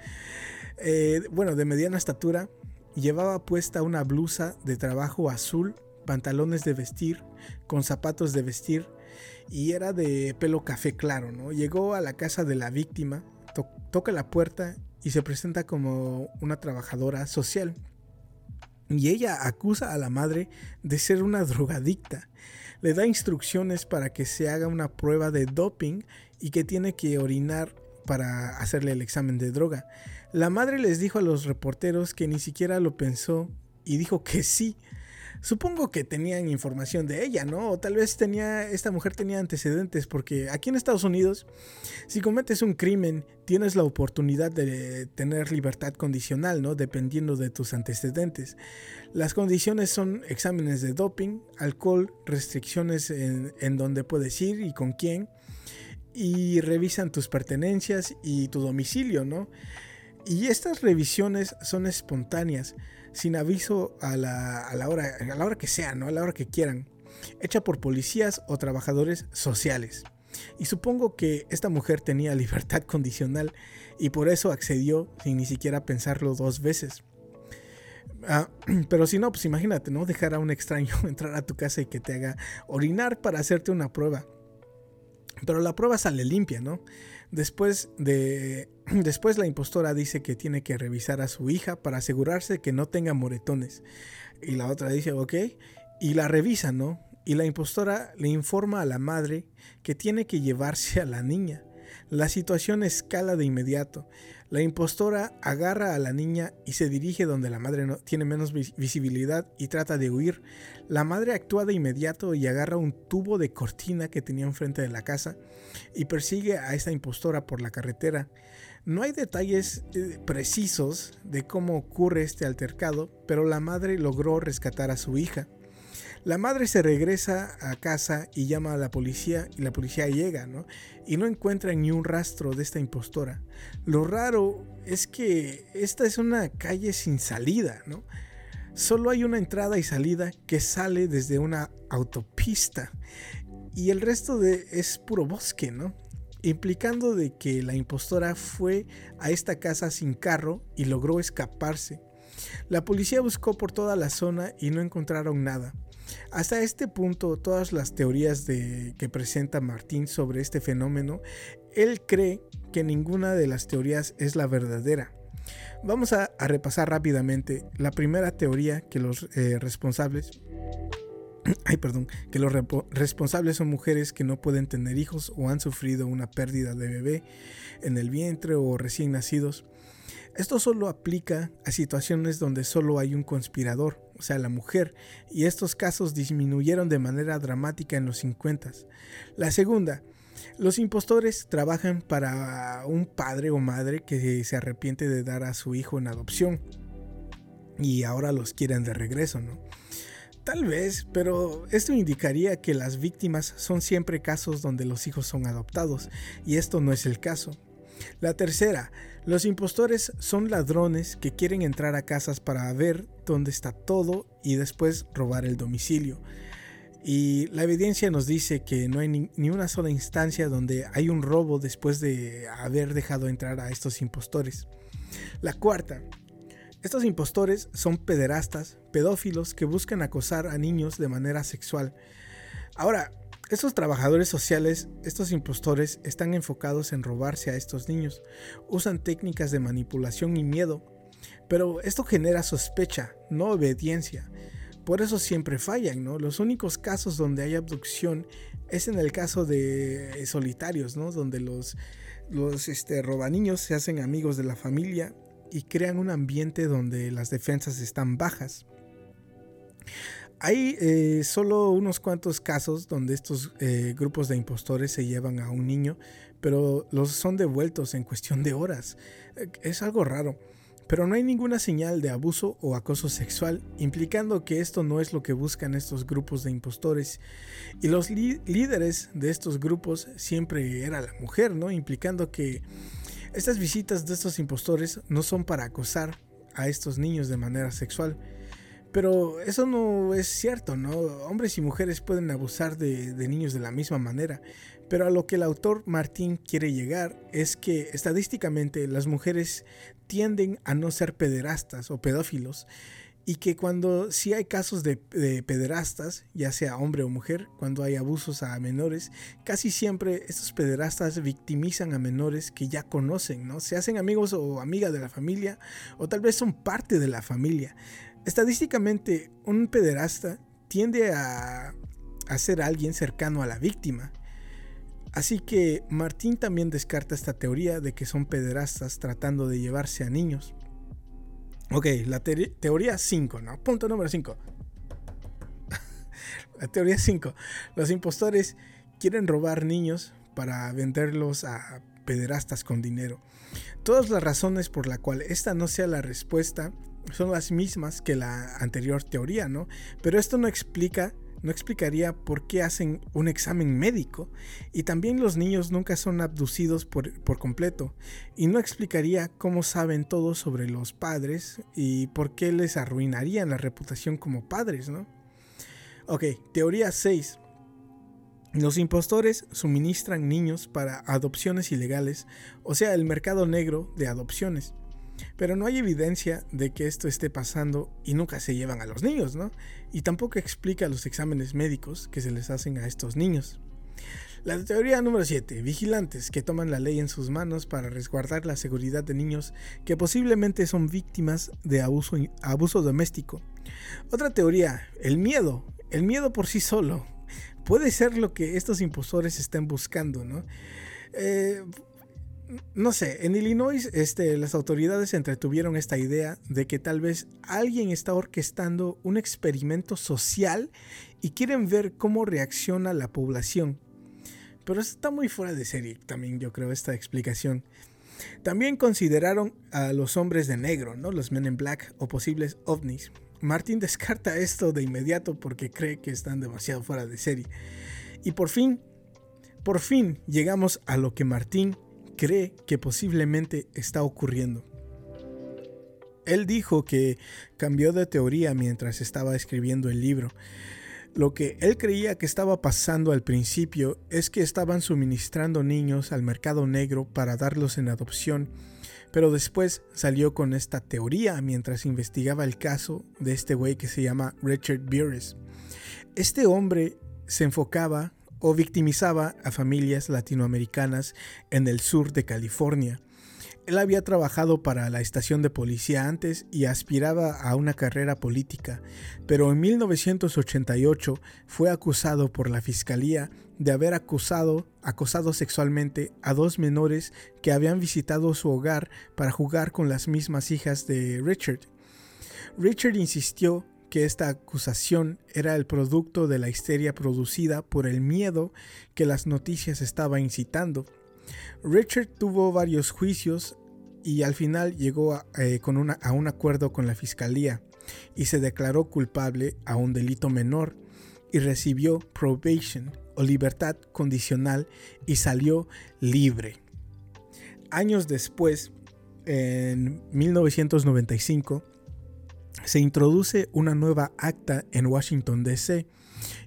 Eh, bueno, de mediana estatura, llevaba puesta una blusa de trabajo azul, pantalones de vestir, con zapatos de vestir, y era de pelo café claro, ¿no? Llegó a la casa de la víctima, toca la puerta y se presenta como una trabajadora social. Y ella acusa a la madre de ser una drogadicta. Le da instrucciones para que se haga una prueba de doping y que tiene que orinar para hacerle el examen de droga. La madre les dijo a los reporteros que ni siquiera lo pensó y dijo que sí. Supongo que tenían información de ella, ¿no? O tal vez esta mujer tenía antecedentes, porque aquí en Estados Unidos, si cometes un crimen, tienes la oportunidad de tener libertad condicional, ¿no? Dependiendo de tus antecedentes. Las condiciones son exámenes de doping, alcohol, restricciones en, en donde puedes ir y con quién, y revisan tus pertenencias y tu domicilio, ¿no? Y estas revisiones son espontáneas sin aviso a la, a la, hora, a la hora que sea, ¿no? A la hora que quieran, hecha por policías o trabajadores sociales. Y supongo que esta mujer tenía libertad condicional y por eso accedió sin ni siquiera pensarlo dos veces. Ah, pero si no, pues imagínate, ¿no? Dejar a un extraño entrar a tu casa y que te haga orinar para hacerte una prueba. Pero la prueba sale limpia, ¿no? Después de después la impostora dice que tiene que revisar a su hija para asegurarse que no tenga moretones. Y la otra dice, ok, y la revisa, ¿no? Y la impostora le informa a la madre que tiene que llevarse a la niña. La situación escala de inmediato. La impostora agarra a la niña y se dirige donde la madre no, tiene menos visibilidad y trata de huir. La madre actúa de inmediato y agarra un tubo de cortina que tenía enfrente de la casa y persigue a esta impostora por la carretera. No hay detalles eh, precisos de cómo ocurre este altercado, pero la madre logró rescatar a su hija. La madre se regresa a casa y llama a la policía y la policía llega, ¿no? Y no encuentra ni un rastro de esta impostora. Lo raro es que esta es una calle sin salida, ¿no? Solo hay una entrada y salida que sale desde una autopista y el resto de es puro bosque, ¿no? Implicando de que la impostora fue a esta casa sin carro y logró escaparse. La policía buscó por toda la zona y no encontraron nada. Hasta este punto, todas las teorías que presenta Martín sobre este fenómeno, él cree que ninguna de las teorías es la verdadera. Vamos a, repasar rápidamente la primera teoría que los eh, responsables Ay, perdón, que los responsables son mujeres que no pueden tener hijos o han sufrido una pérdida de bebé en el vientre o recién nacidos. Esto solo aplica a situaciones donde solo hay un conspirador, o sea, la mujer, y estos casos disminuyeron de manera dramática en los 50. La segunda, los impostores trabajan para un padre o madre que se arrepiente de dar a su hijo en adopción y ahora los quieren de regreso, ¿no? Tal vez, pero esto indicaría que las víctimas son siempre casos donde los hijos son adoptados, y esto no es el caso. La tercera, los impostores son ladrones que quieren entrar a casas para ver dónde está todo y después robar el domicilio. Y la evidencia nos dice que no hay ni, una sola instancia donde hay un robo después de haber dejado entrar a estos impostores. La cuarta, estos impostores son pederastas, pedófilos que buscan acosar a niños de manera sexual. Ahora, estos trabajadores sociales, estos impostores, están enfocados en robarse a estos niños. Usan técnicas de manipulación y miedo. Pero esto genera sospecha, no obediencia. Por eso siempre fallan, ¿no? Los únicos casos donde hay abducción es en el caso de solitarios, ¿no? Donde los, los este, robaniños se hacen amigos de la familia y crean un ambiente donde las defensas están bajas. Hay eh, solo unos cuantos casos donde estos eh, grupos de impostores se llevan a un niño, pero los son devueltos en cuestión de horas. Es algo raro, pero no hay ninguna señal de abuso o acoso sexual, implicando que esto no es lo que buscan estos grupos de impostores. Y los líderes de estos grupos siempre era la mujer, ¿no? Implicando que estas visitas de estos impostores no son para acosar a estos niños de manera sexual, pero eso no es cierto, ¿no? Hombres y mujeres pueden abusar de, niños de la misma manera. Pero a lo que el autor Martín quiere llegar es que estadísticamente las mujeres tienden a no ser pederastas o pedófilos y que cuando sí hay casos de, pederastas, ya sea hombre o mujer, cuando hay abusos a menores, casi siempre estos pederastas victimizan a menores que ya conocen, ¿no? Se hacen amigos o amigas de la familia o tal vez son parte de la familia. Estadísticamente, un pederasta tiende a, ser alguien cercano a la víctima. Así que Martín también descarta esta teoría de que son pederastas tratando de llevarse a niños. Ok, la teoría 5, ¿no? Punto número 5. la teoría 5. Los impostores quieren robar niños para venderlos a pederastas con dinero. Todas las razones por la cual esta no sea la respuesta son las mismas que la anterior teoría, ¿no? Pero esto no explica no explicaría por qué hacen un examen médico y también los niños nunca son abducidos por, completo y no explicaría cómo saben todo sobre los padres y por qué les arruinarían la reputación como padres, ¿no? Ok, teoría 6. Los impostores suministran niños para adopciones ilegales, o sea, el mercado negro de adopciones. Pero no hay evidencia de que esto esté pasando y nunca se llevan a los niños, ¿no? Y tampoco explica los exámenes médicos que se les hacen a estos niños. La teoría número 7. Vigilantes que toman la ley en sus manos para resguardar la seguridad de niños que posiblemente son víctimas de abuso, doméstico. Otra teoría. El miedo. El miedo por sí solo. Puede ser lo que estos impostores estén buscando, ¿no? Eh, no sé, en Illinois este, las autoridades entretuvieron esta idea de que tal vez alguien está orquestando un experimento social y quieren ver cómo reacciona la población. Pero está muy fuera de serie también, yo creo, esta explicación. También consideraron a los hombres de negro, ¿no? los men in black o posibles ovnis. Martin descarta esto de inmediato porque cree que están demasiado fuera de serie. Y por fin, por fin llegamos a lo que Martín cree que posiblemente está ocurriendo. Él dijo que cambió de teoría mientras estaba escribiendo el libro. Lo que él creía que estaba pasando al principio es que estaban suministrando niños al mercado negro para darlos en adopción, pero después salió con esta teoría mientras investigaba el caso de este güey que se llama Richard Beers. Este hombre se enfocaba o victimizaba a familias latinoamericanas en el sur de California. Él había trabajado para la estación de policía antes y aspiraba a una carrera política, pero en 1988 fue acusado por la fiscalía de haber acusado, acosado sexualmente a dos menores que habían visitado su hogar para jugar con las mismas hijas de Richard. Richard insistió que esta acusación era el producto de la histeria producida por el miedo que las noticias estaban incitando. Richard tuvo varios juicios y al final llegó eh, con una, a un acuerdo con la fiscalía y se declaró culpable a un delito menor y recibió probation o libertad condicional y salió libre. Años después, en 1995, se introduce una nueva acta en Washington, D.C.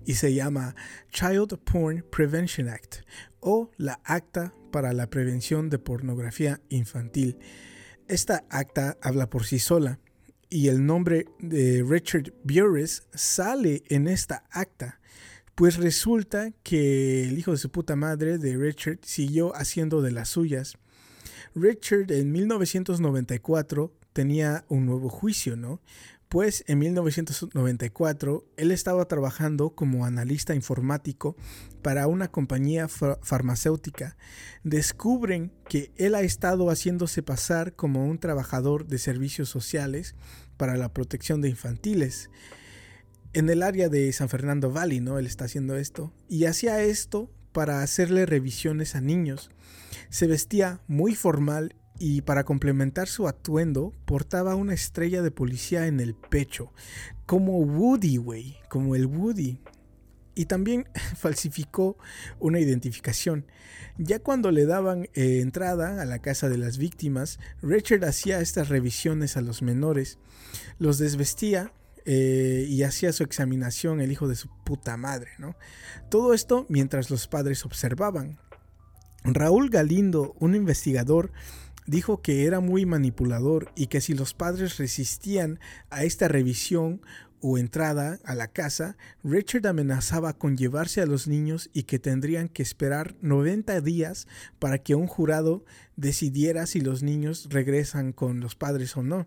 y se llama Child Porn Prevention Act o la Acta para la Prevención de Pornografía Infantil. Esta acta habla por sí sola y el nombre de Richard Bures sale en esta acta. Pues resulta que el hijo de su puta madre de Richard siguió haciendo de las suyas. Richard en 1994 tenía un nuevo juicio, ¿no? Pues en 1994 él estaba trabajando como analista informático para una compañía farmacéutica. Descubren que él ha estado haciéndose pasar como un trabajador de servicios sociales para la protección de infantiles. En el área de San Fernando Valley, ¿no? Él está haciendo esto. Y hacía esto para hacerle revisiones a niños. Se vestía muy formal y para complementar su atuendo portaba una estrella de policía en el pecho, como Woody, güey, como el Woody. Y también falsificó una identificación. Ya cuando le daban eh, entrada a la casa de las víctimas, Richard hacía estas revisiones a los menores, los desvestía eh, y hacía su examinación el hijo de su puta madre, ¿no? Todo esto mientras los padres observaban. Raúl Galindo, un investigador, dijo que era muy manipulador y que si los padres resistían a esta revisión o entrada a la casa, Richard amenazaba con llevarse a los niños y que tendrían que esperar 90 días para que un jurado decidiera si los niños regresan con los padres o no.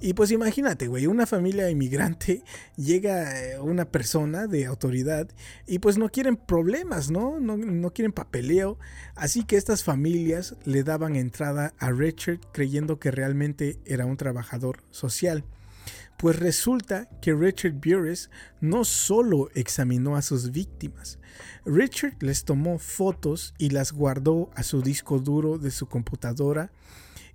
Y pues imagínate, güey, una familia inmigrante llega eh, una persona de autoridad y pues no quieren problemas, ¿no? ¿no? No quieren papeleo. Así que estas familias le daban entrada a Richard creyendo que realmente era un trabajador social. Pues resulta que Richard Burris no solo examinó a sus víctimas, Richard les tomó fotos y las guardó a su disco duro de su computadora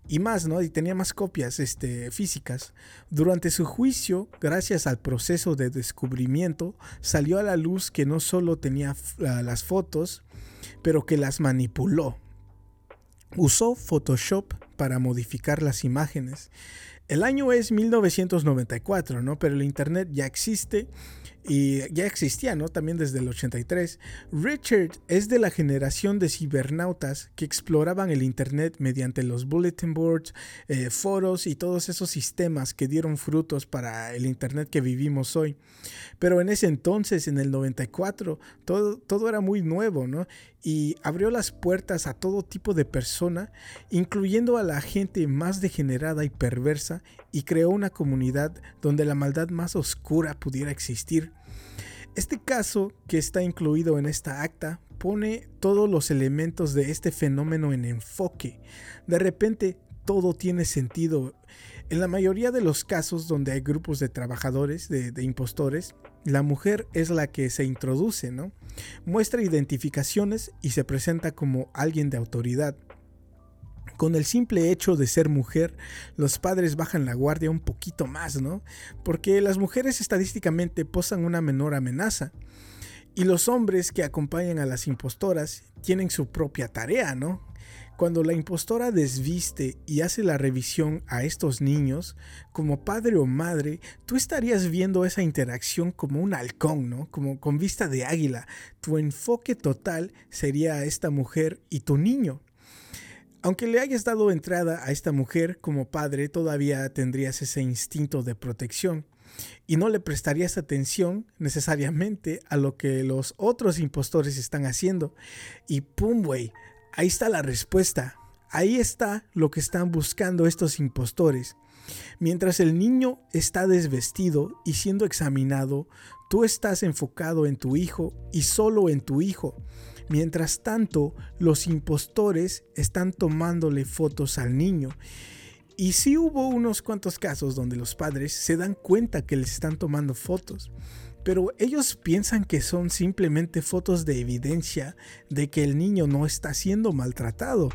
y más, ¿no? Y tenía más copias este, físicas. Durante su juicio, gracias al proceso de descubrimiento, salió a la luz que no solo tenía las fotos, pero que las manipuló. Usó Photoshop para modificar las imágenes. El año es 1994, ¿no? Pero el Internet ya existe y ya existía, ¿no? También desde el 83. Richard es de la generación de cibernautas que exploraban el Internet mediante los bulletin boards, eh, foros y todos esos sistemas que dieron frutos para el Internet que vivimos hoy. Pero en ese entonces, en el 94, todo, todo era muy nuevo, ¿no? Y abrió las puertas a todo tipo de persona, incluyendo a la gente más degenerada y perversa, y creó una comunidad donde la maldad más oscura pudiera existir. Este caso, que está incluido en esta acta, pone todos los elementos de este fenómeno en enfoque. De repente, todo tiene sentido. En la mayoría de los casos donde hay grupos de trabajadores, de, impostores, la mujer es la que se introduce, ¿no? Muestra identificaciones y se presenta como alguien de autoridad. Con el simple hecho de ser mujer, los padres bajan la guardia un poquito más, ¿no? Porque las mujeres estadísticamente posan una menor amenaza. Y los hombres que acompañan a las impostoras tienen su propia tarea, ¿no? Cuando la impostora desviste y hace la revisión a estos niños, como padre o madre, tú estarías viendo esa interacción como un halcón, ¿no? Como con vista de águila. Tu enfoque total sería esta mujer y tu niño. Aunque le hayas dado entrada a esta mujer como padre, todavía tendrías ese instinto de protección y no le prestarías atención necesariamente a lo que los otros impostores están haciendo. Y pum, güey, ahí está la respuesta. Ahí está lo que están buscando estos impostores. Mientras el niño está desvestido y siendo examinado, tú estás enfocado en tu hijo y solo en tu hijo. Mientras tanto, los impostores están tomándole fotos al niño. Y sí hubo unos cuantos casos donde los padres se dan cuenta que les están tomando fotos, pero ellos piensan que son simplemente fotos de evidencia de que el niño no está siendo maltratado.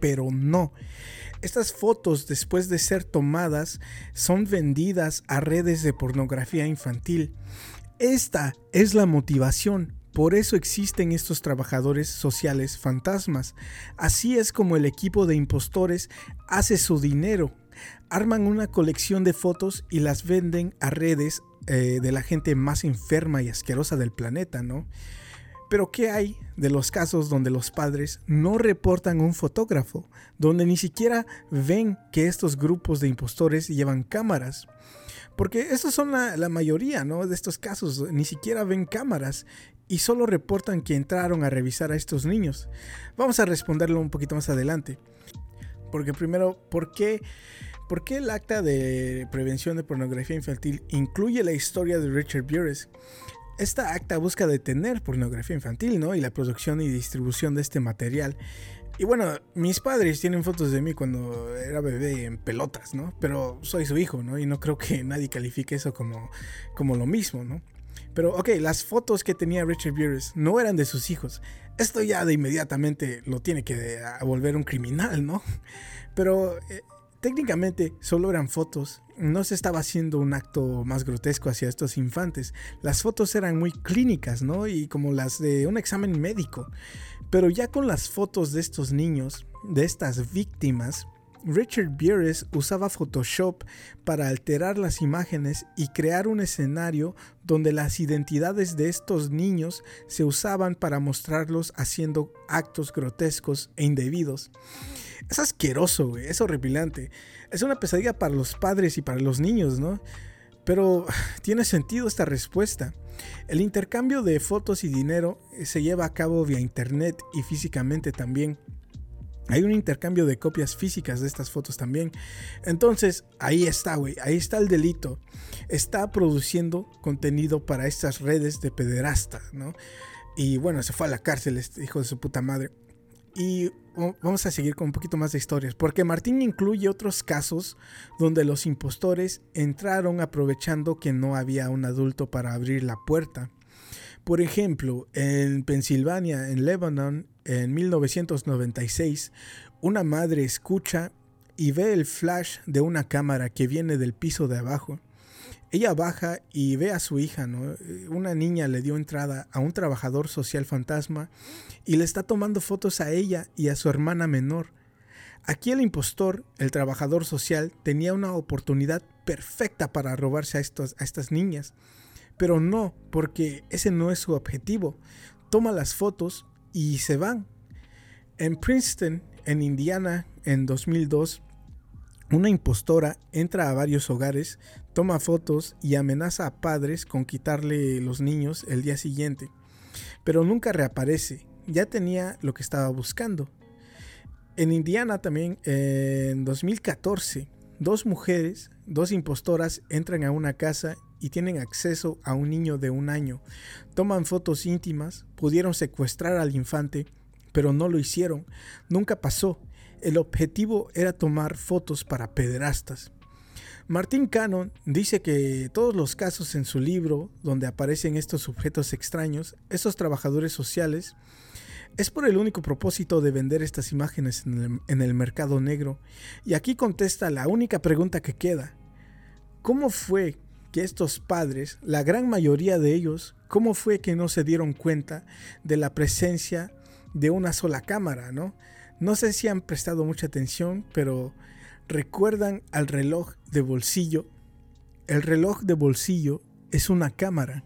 Pero no. Estas fotos, después de ser tomadas, son vendidas a redes de pornografía infantil. Esta es la motivación por eso existen estos trabajadores sociales fantasmas. Así es como el equipo de impostores hace su dinero. Arman una colección de fotos y las venden a redes eh, de la gente más enferma y asquerosa del planeta, ¿no? Pero ¿qué hay de los casos donde los padres no reportan un fotógrafo? Donde ni siquiera ven que estos grupos de impostores llevan cámaras. Porque estos son la, mayoría ¿no? de estos casos, ni siquiera ven cámaras y solo reportan que entraron a revisar a estos niños. Vamos a responderlo un poquito más adelante. Porque primero, ¿por qué, ¿por qué el acta de prevención de pornografía infantil incluye la historia de Richard Burris? Esta acta busca detener pornografía infantil, ¿no? Y la producción y distribución de este material. Y bueno, mis padres tienen fotos de mí cuando era bebé en pelotas, ¿no? Pero soy su hijo, ¿no? Y no creo que nadie califique eso como, como lo mismo, ¿no? Pero ok, las fotos que tenía Richard Burris no eran de sus hijos. Esto ya de inmediatamente lo tiene que volver un criminal, ¿no? Pero eh, técnicamente solo eran fotos. No se estaba haciendo un acto más grotesco hacia estos infantes. Las fotos eran muy clínicas, ¿no? Y como las de un examen médico. Pero ya con las fotos de estos niños, de estas víctimas, Richard Bieres usaba Photoshop para alterar las imágenes y crear un escenario donde las identidades de estos niños se usaban para mostrarlos haciendo actos grotescos e indebidos. Es asqueroso, es horripilante. Es una pesadilla para los padres y para los niños, ¿no? Pero tiene sentido esta respuesta. El intercambio de fotos y dinero se lleva a cabo vía internet y físicamente también. Hay un intercambio de copias físicas de estas fotos también. Entonces, ahí está, güey. Ahí está el delito. Está produciendo contenido para estas redes de pederasta, ¿no? Y bueno, se fue a la cárcel, este hijo de su puta madre. Y vamos a seguir con un poquito más de historias, porque Martín incluye otros casos donde los impostores entraron aprovechando que no había un adulto para abrir la puerta. Por ejemplo, en Pensilvania, en Lebanon, en 1996, una madre escucha y ve el flash de una cámara que viene del piso de abajo. Ella baja y ve a su hija, ¿no? Una niña le dio entrada a un trabajador social fantasma y le está tomando fotos a ella y a su hermana menor. Aquí el impostor, el trabajador social, tenía una oportunidad perfecta para robarse a, a estas niñas. Pero no, porque ese no es su objetivo. Toma las fotos y se van. En Princeton, en Indiana, en 2002, una impostora entra a varios hogares, toma fotos y amenaza a padres con quitarle los niños el día siguiente. Pero nunca reaparece. Ya tenía lo que estaba buscando. En Indiana también, en 2014, dos mujeres, dos impostoras entran a una casa y tienen acceso a un niño de un año. Toman fotos íntimas, pudieron secuestrar al infante, pero no lo hicieron. Nunca pasó. El objetivo era tomar fotos para pederastas. Martín Cannon dice que todos los casos en su libro donde aparecen estos sujetos extraños, estos trabajadores sociales, es por el único propósito de vender estas imágenes en el, en el, mercado negro. Y aquí contesta la única pregunta que queda. ¿Cómo fue que estos padres, la gran mayoría de ellos, cómo fue que no se dieron cuenta de la presencia de una sola cámara, ¿no? No sé si han prestado mucha atención, pero recuerdan al reloj de bolsillo. El reloj de bolsillo es una cámara.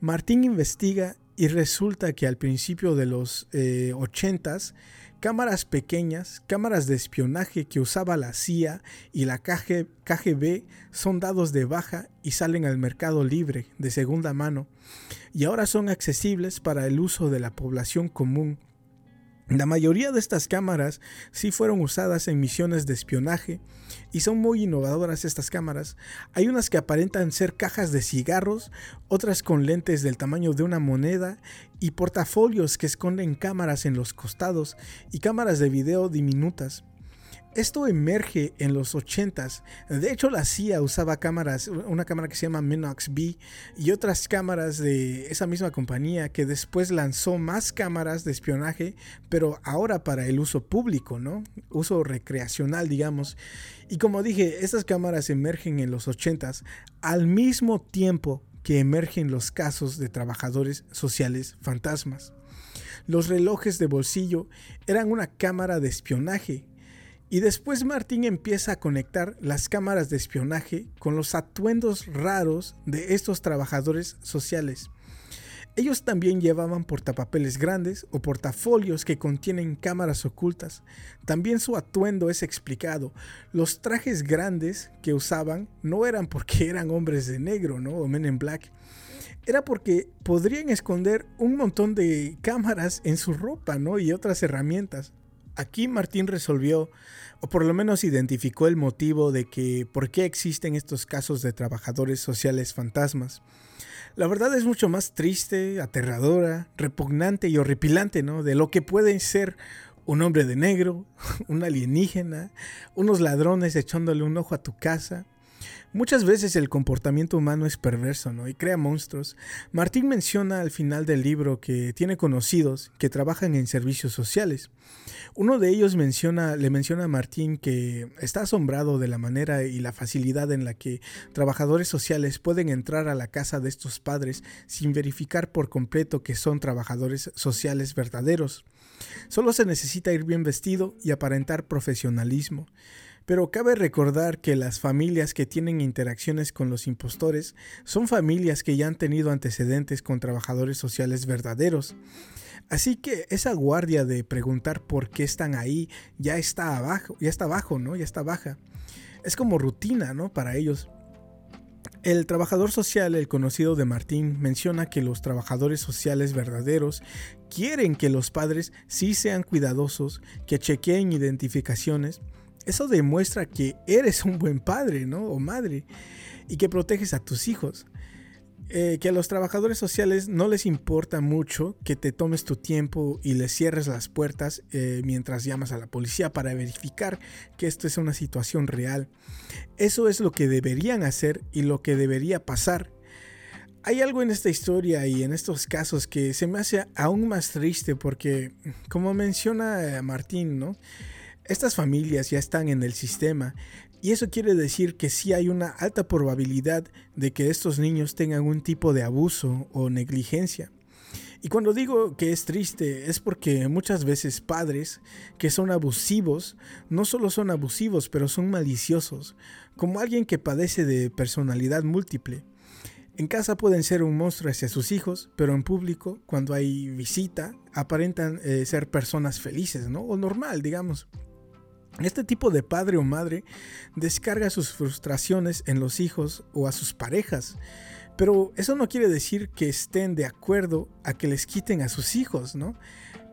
Martín investiga y resulta que al principio de los eh, 80s cámaras pequeñas, cámaras de espionaje que usaba la CIA y la KGB son dados de baja y salen al mercado libre de segunda mano y ahora son accesibles para el uso de la población común la mayoría de estas cámaras sí fueron usadas en misiones de espionaje y son muy innovadoras estas cámaras. Hay unas que aparentan ser cajas de cigarros, otras con lentes del tamaño de una moneda y portafolios que esconden cámaras en los costados y cámaras de video diminutas. Esto emerge en los 80s. De hecho, la CIA usaba cámaras, una cámara que se llama Minox B y otras cámaras de esa misma compañía que después lanzó más cámaras de espionaje, pero ahora para el uso público, ¿no? Uso recreacional, digamos. Y como dije, estas cámaras emergen en los 80s al mismo tiempo que emergen los casos de trabajadores sociales fantasmas. Los relojes de bolsillo eran una cámara de espionaje y después Martín empieza a conectar las cámaras de espionaje con los atuendos raros de estos trabajadores sociales. Ellos también llevaban portapapeles grandes o portafolios que contienen cámaras ocultas. También su atuendo es explicado. Los trajes grandes que usaban no eran porque eran hombres de negro, ¿no? O men en black. Era porque podrían esconder un montón de cámaras en su ropa, ¿no? Y otras herramientas. Aquí Martín resolvió, o por lo menos identificó el motivo de que por qué existen estos casos de trabajadores sociales fantasmas. La verdad es mucho más triste, aterradora, repugnante y horripilante, ¿no? De lo que puede ser un hombre de negro, un alienígena, unos ladrones echándole un ojo a tu casa, Muchas veces el comportamiento humano es perverso ¿no? y crea monstruos. Martín menciona al final del libro que tiene conocidos que trabajan en servicios sociales. Uno de ellos menciona, le menciona a Martín que está asombrado de la manera y la facilidad en la que trabajadores sociales pueden entrar a la casa de estos padres sin verificar por completo que son trabajadores sociales verdaderos. Solo se necesita ir bien vestido y aparentar profesionalismo. Pero cabe recordar que las familias que tienen interacciones con los impostores son familias que ya han tenido antecedentes con trabajadores sociales verdaderos. Así que esa guardia de preguntar por qué están ahí ya está abajo, ya está abajo, ¿no? Ya está baja. Es como rutina, ¿no? Para ellos. El trabajador social, el conocido de Martín, menciona que los trabajadores sociales verdaderos quieren que los padres sí sean cuidadosos, que chequeen identificaciones. Eso demuestra que eres un buen padre, ¿no? O madre, y que proteges a tus hijos. Eh, que a los trabajadores sociales no les importa mucho que te tomes tu tiempo y les cierres las puertas eh, mientras llamas a la policía para verificar que esto es una situación real. Eso es lo que deberían hacer y lo que debería pasar. Hay algo en esta historia y en estos casos que se me hace aún más triste porque, como menciona Martín, ¿no? Estas familias ya están en el sistema y eso quiere decir que sí hay una alta probabilidad de que estos niños tengan un tipo de abuso o negligencia. Y cuando digo que es triste es porque muchas veces padres que son abusivos no solo son abusivos, pero son maliciosos, como alguien que padece de personalidad múltiple. En casa pueden ser un monstruo hacia sus hijos, pero en público, cuando hay visita, aparentan eh, ser personas felices, ¿no? O normal, digamos. Este tipo de padre o madre descarga sus frustraciones en los hijos o a sus parejas, pero eso no quiere decir que estén de acuerdo a que les quiten a sus hijos, ¿no?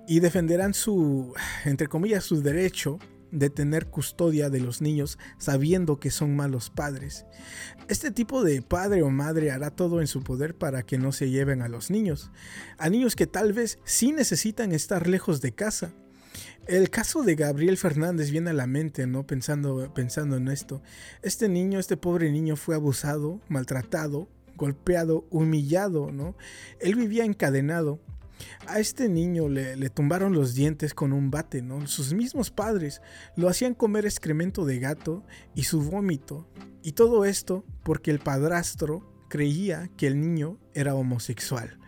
Y defenderán su, entre comillas, su derecho de tener custodia de los niños sabiendo que son malos padres. Este tipo de padre o madre hará todo en su poder para que no se lleven a los niños, a niños que tal vez sí necesitan estar lejos de casa el caso de Gabriel Fernández viene a la mente, ¿no? Pensando, pensando en esto. Este niño, este pobre niño fue abusado, maltratado, golpeado, humillado, ¿no? Él vivía encadenado. A este niño le, le, tumbaron los dientes con un bate, ¿no? Sus mismos padres lo hacían comer excremento de gato y su vómito. Y todo esto porque el padrastro creía que el niño era homosexual.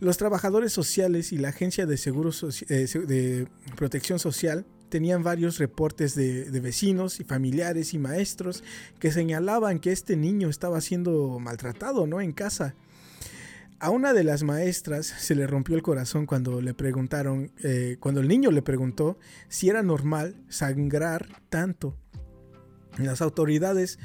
Los trabajadores sociales y la Agencia de eh, de Protección Social tenían varios reportes de, vecinos y familiares y maestros que señalaban que este niño estaba siendo maltratado, ¿no? En casa. A una de las maestras se le rompió el corazón cuando le preguntaron, eh, cuando el niño le preguntó si era normal sangrar tanto. Las autoridades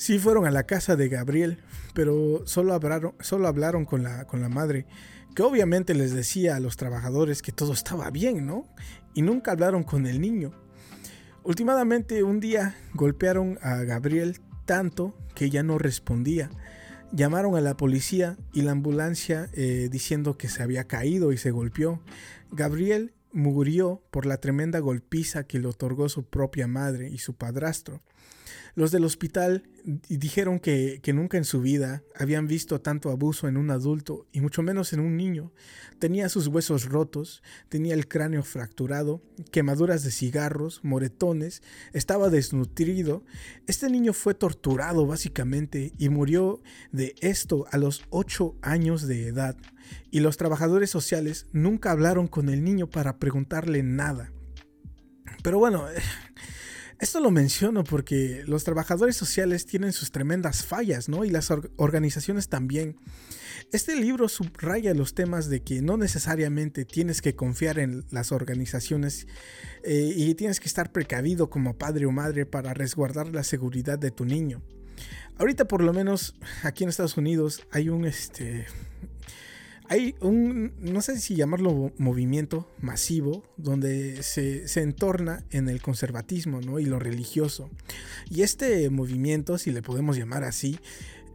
sí fueron a la casa de Gabriel, pero solo hablaron, solo hablaron con, la, con la madre, que obviamente les decía a los trabajadores que todo estaba bien, ¿no? Y nunca hablaron con el niño. Últimamente un día golpearon a Gabriel tanto que ya no respondía. Llamaron a la policía y la ambulancia eh, diciendo que se había caído y se golpeó. Gabriel murió por la tremenda golpiza que le otorgó su propia madre y su padrastro. Los del hospital dijeron que, nunca en su vida habían visto tanto abuso en un adulto y mucho menos en un niño. Tenía sus huesos rotos, tenía el cráneo fracturado, quemaduras de cigarros, moretones, estaba desnutrido. Este niño fue torturado básicamente y murió de esto a los 8 años de edad. Y los trabajadores sociales nunca hablaron con el niño para preguntarle nada. Pero bueno, esto lo menciono porque los trabajadores sociales tienen sus tremendas fallas, ¿no? Y las organizaciones también. Este libro subraya los temas de que no necesariamente tienes que confiar en las organizaciones eh, y tienes que estar precavido como padre o madre para resguardar la seguridad de tu niño. Ahorita por lo menos aquí en Estados Unidos hay un este hay un, no sé si llamarlo movimiento masivo, donde se, entorna en el conservatismo ¿no? y lo religioso. Y este movimiento, si le podemos llamar así,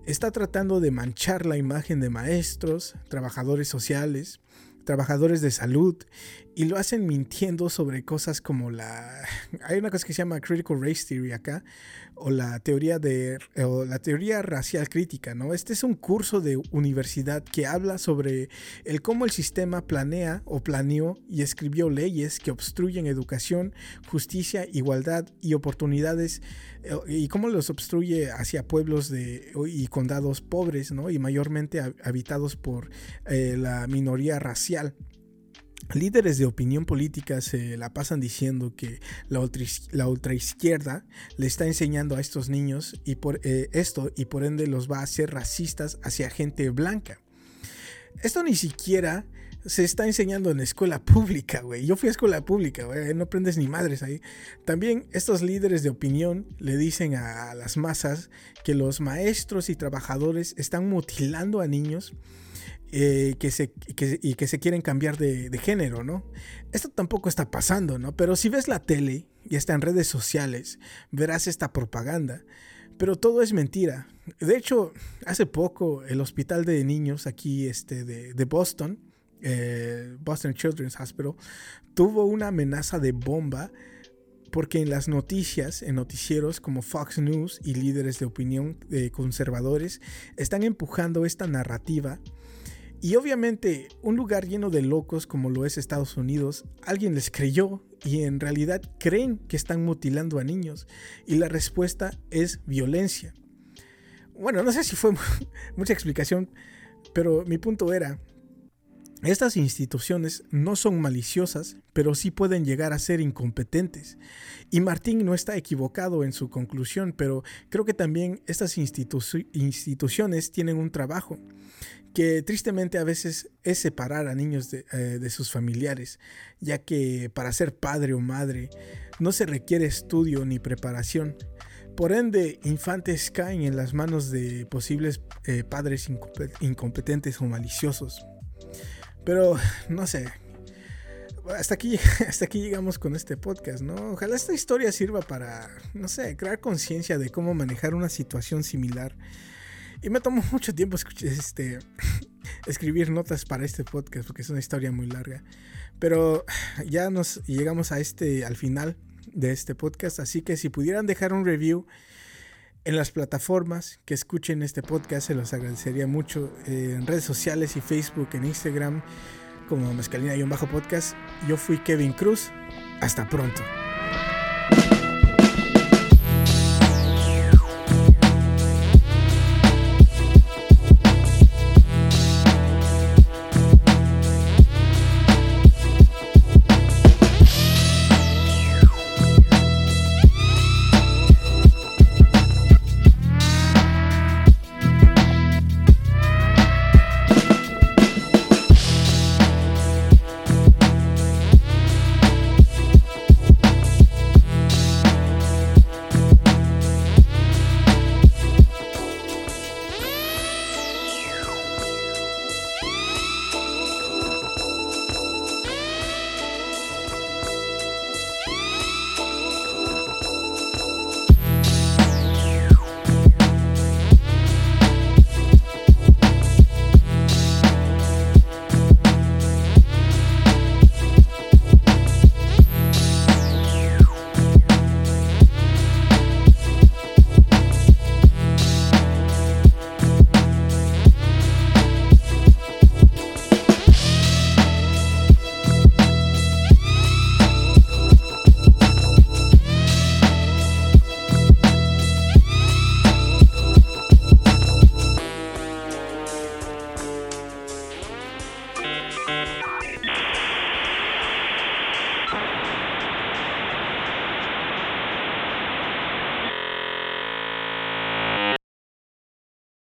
está tratando de manchar la imagen de maestros, trabajadores sociales, trabajadores de salud y lo hacen mintiendo sobre cosas como la hay una cosa que se llama critical race theory acá o la teoría de la teoría racial crítica, ¿no? Este es un curso de universidad que habla sobre el cómo el sistema planea o planeó y escribió leyes que obstruyen educación, justicia, igualdad y oportunidades eh, y cómo los obstruye hacia pueblos de, y condados pobres, ¿no? Y mayormente habitados por eh, la minoría racial. Líderes de opinión política se la pasan diciendo que la, ultraizquierda le está enseñando a estos niños y por eh, esto y por ende los va a hacer racistas hacia gente blanca. Esto ni siquiera se está enseñando en escuela pública, güey. Yo fui a escuela pública, güey. No aprendes ni madres ahí. También estos líderes de opinión le dicen a las masas que los maestros y trabajadores están mutilando a niños eh, que se, y que se quieren cambiar de, de, género, ¿no? Esto tampoco está pasando, ¿no? Pero si ves la tele y está en redes sociales, verás esta propaganda. Pero todo es mentira. De hecho, hace poco el hospital de niños aquí este, de, de Boston, eh, Boston Children's Hospital, tuvo una amenaza de bomba porque en las noticias, en noticieros como Fox News y líderes de opinión conservadores, están empujando esta narrativa y obviamente, un lugar lleno de locos como lo es Estados Unidos, alguien les creyó y en realidad creen que están mutilando a niños. Y la respuesta es violencia. Bueno, no sé si fue mucha explicación, pero mi punto era, estas instituciones no son maliciosas, pero sí pueden llegar a ser incompetentes. Y Martín no está equivocado en su conclusión, pero creo que también estas instituciones tienen un trabajo que tristemente a veces es separar a niños eh, de, sus familiares, ya que para ser padre o madre no se requiere estudio ni preparación. Por ende, infantes caen en las manos de posibles eh, padres incompetentes o maliciosos. Pero, no sé, hasta aquí, hasta aquí llegamos con este podcast, ¿no? Ojalá esta historia sirva para, no sé, crear conciencia de cómo manejar una situación similar y me tomó mucho tiempo este, escribir notas para este podcast porque es una historia muy larga. Pero ya nos llegamos a este, al final de este podcast. Así que si pudieran dejar un review en las plataformas que escuchen este podcast, se los agradecería mucho. en redes sociales y Facebook, en Instagram, como Mezcalina y un bajo podcast. Yo fui Kevin Cruz. Hasta pronto.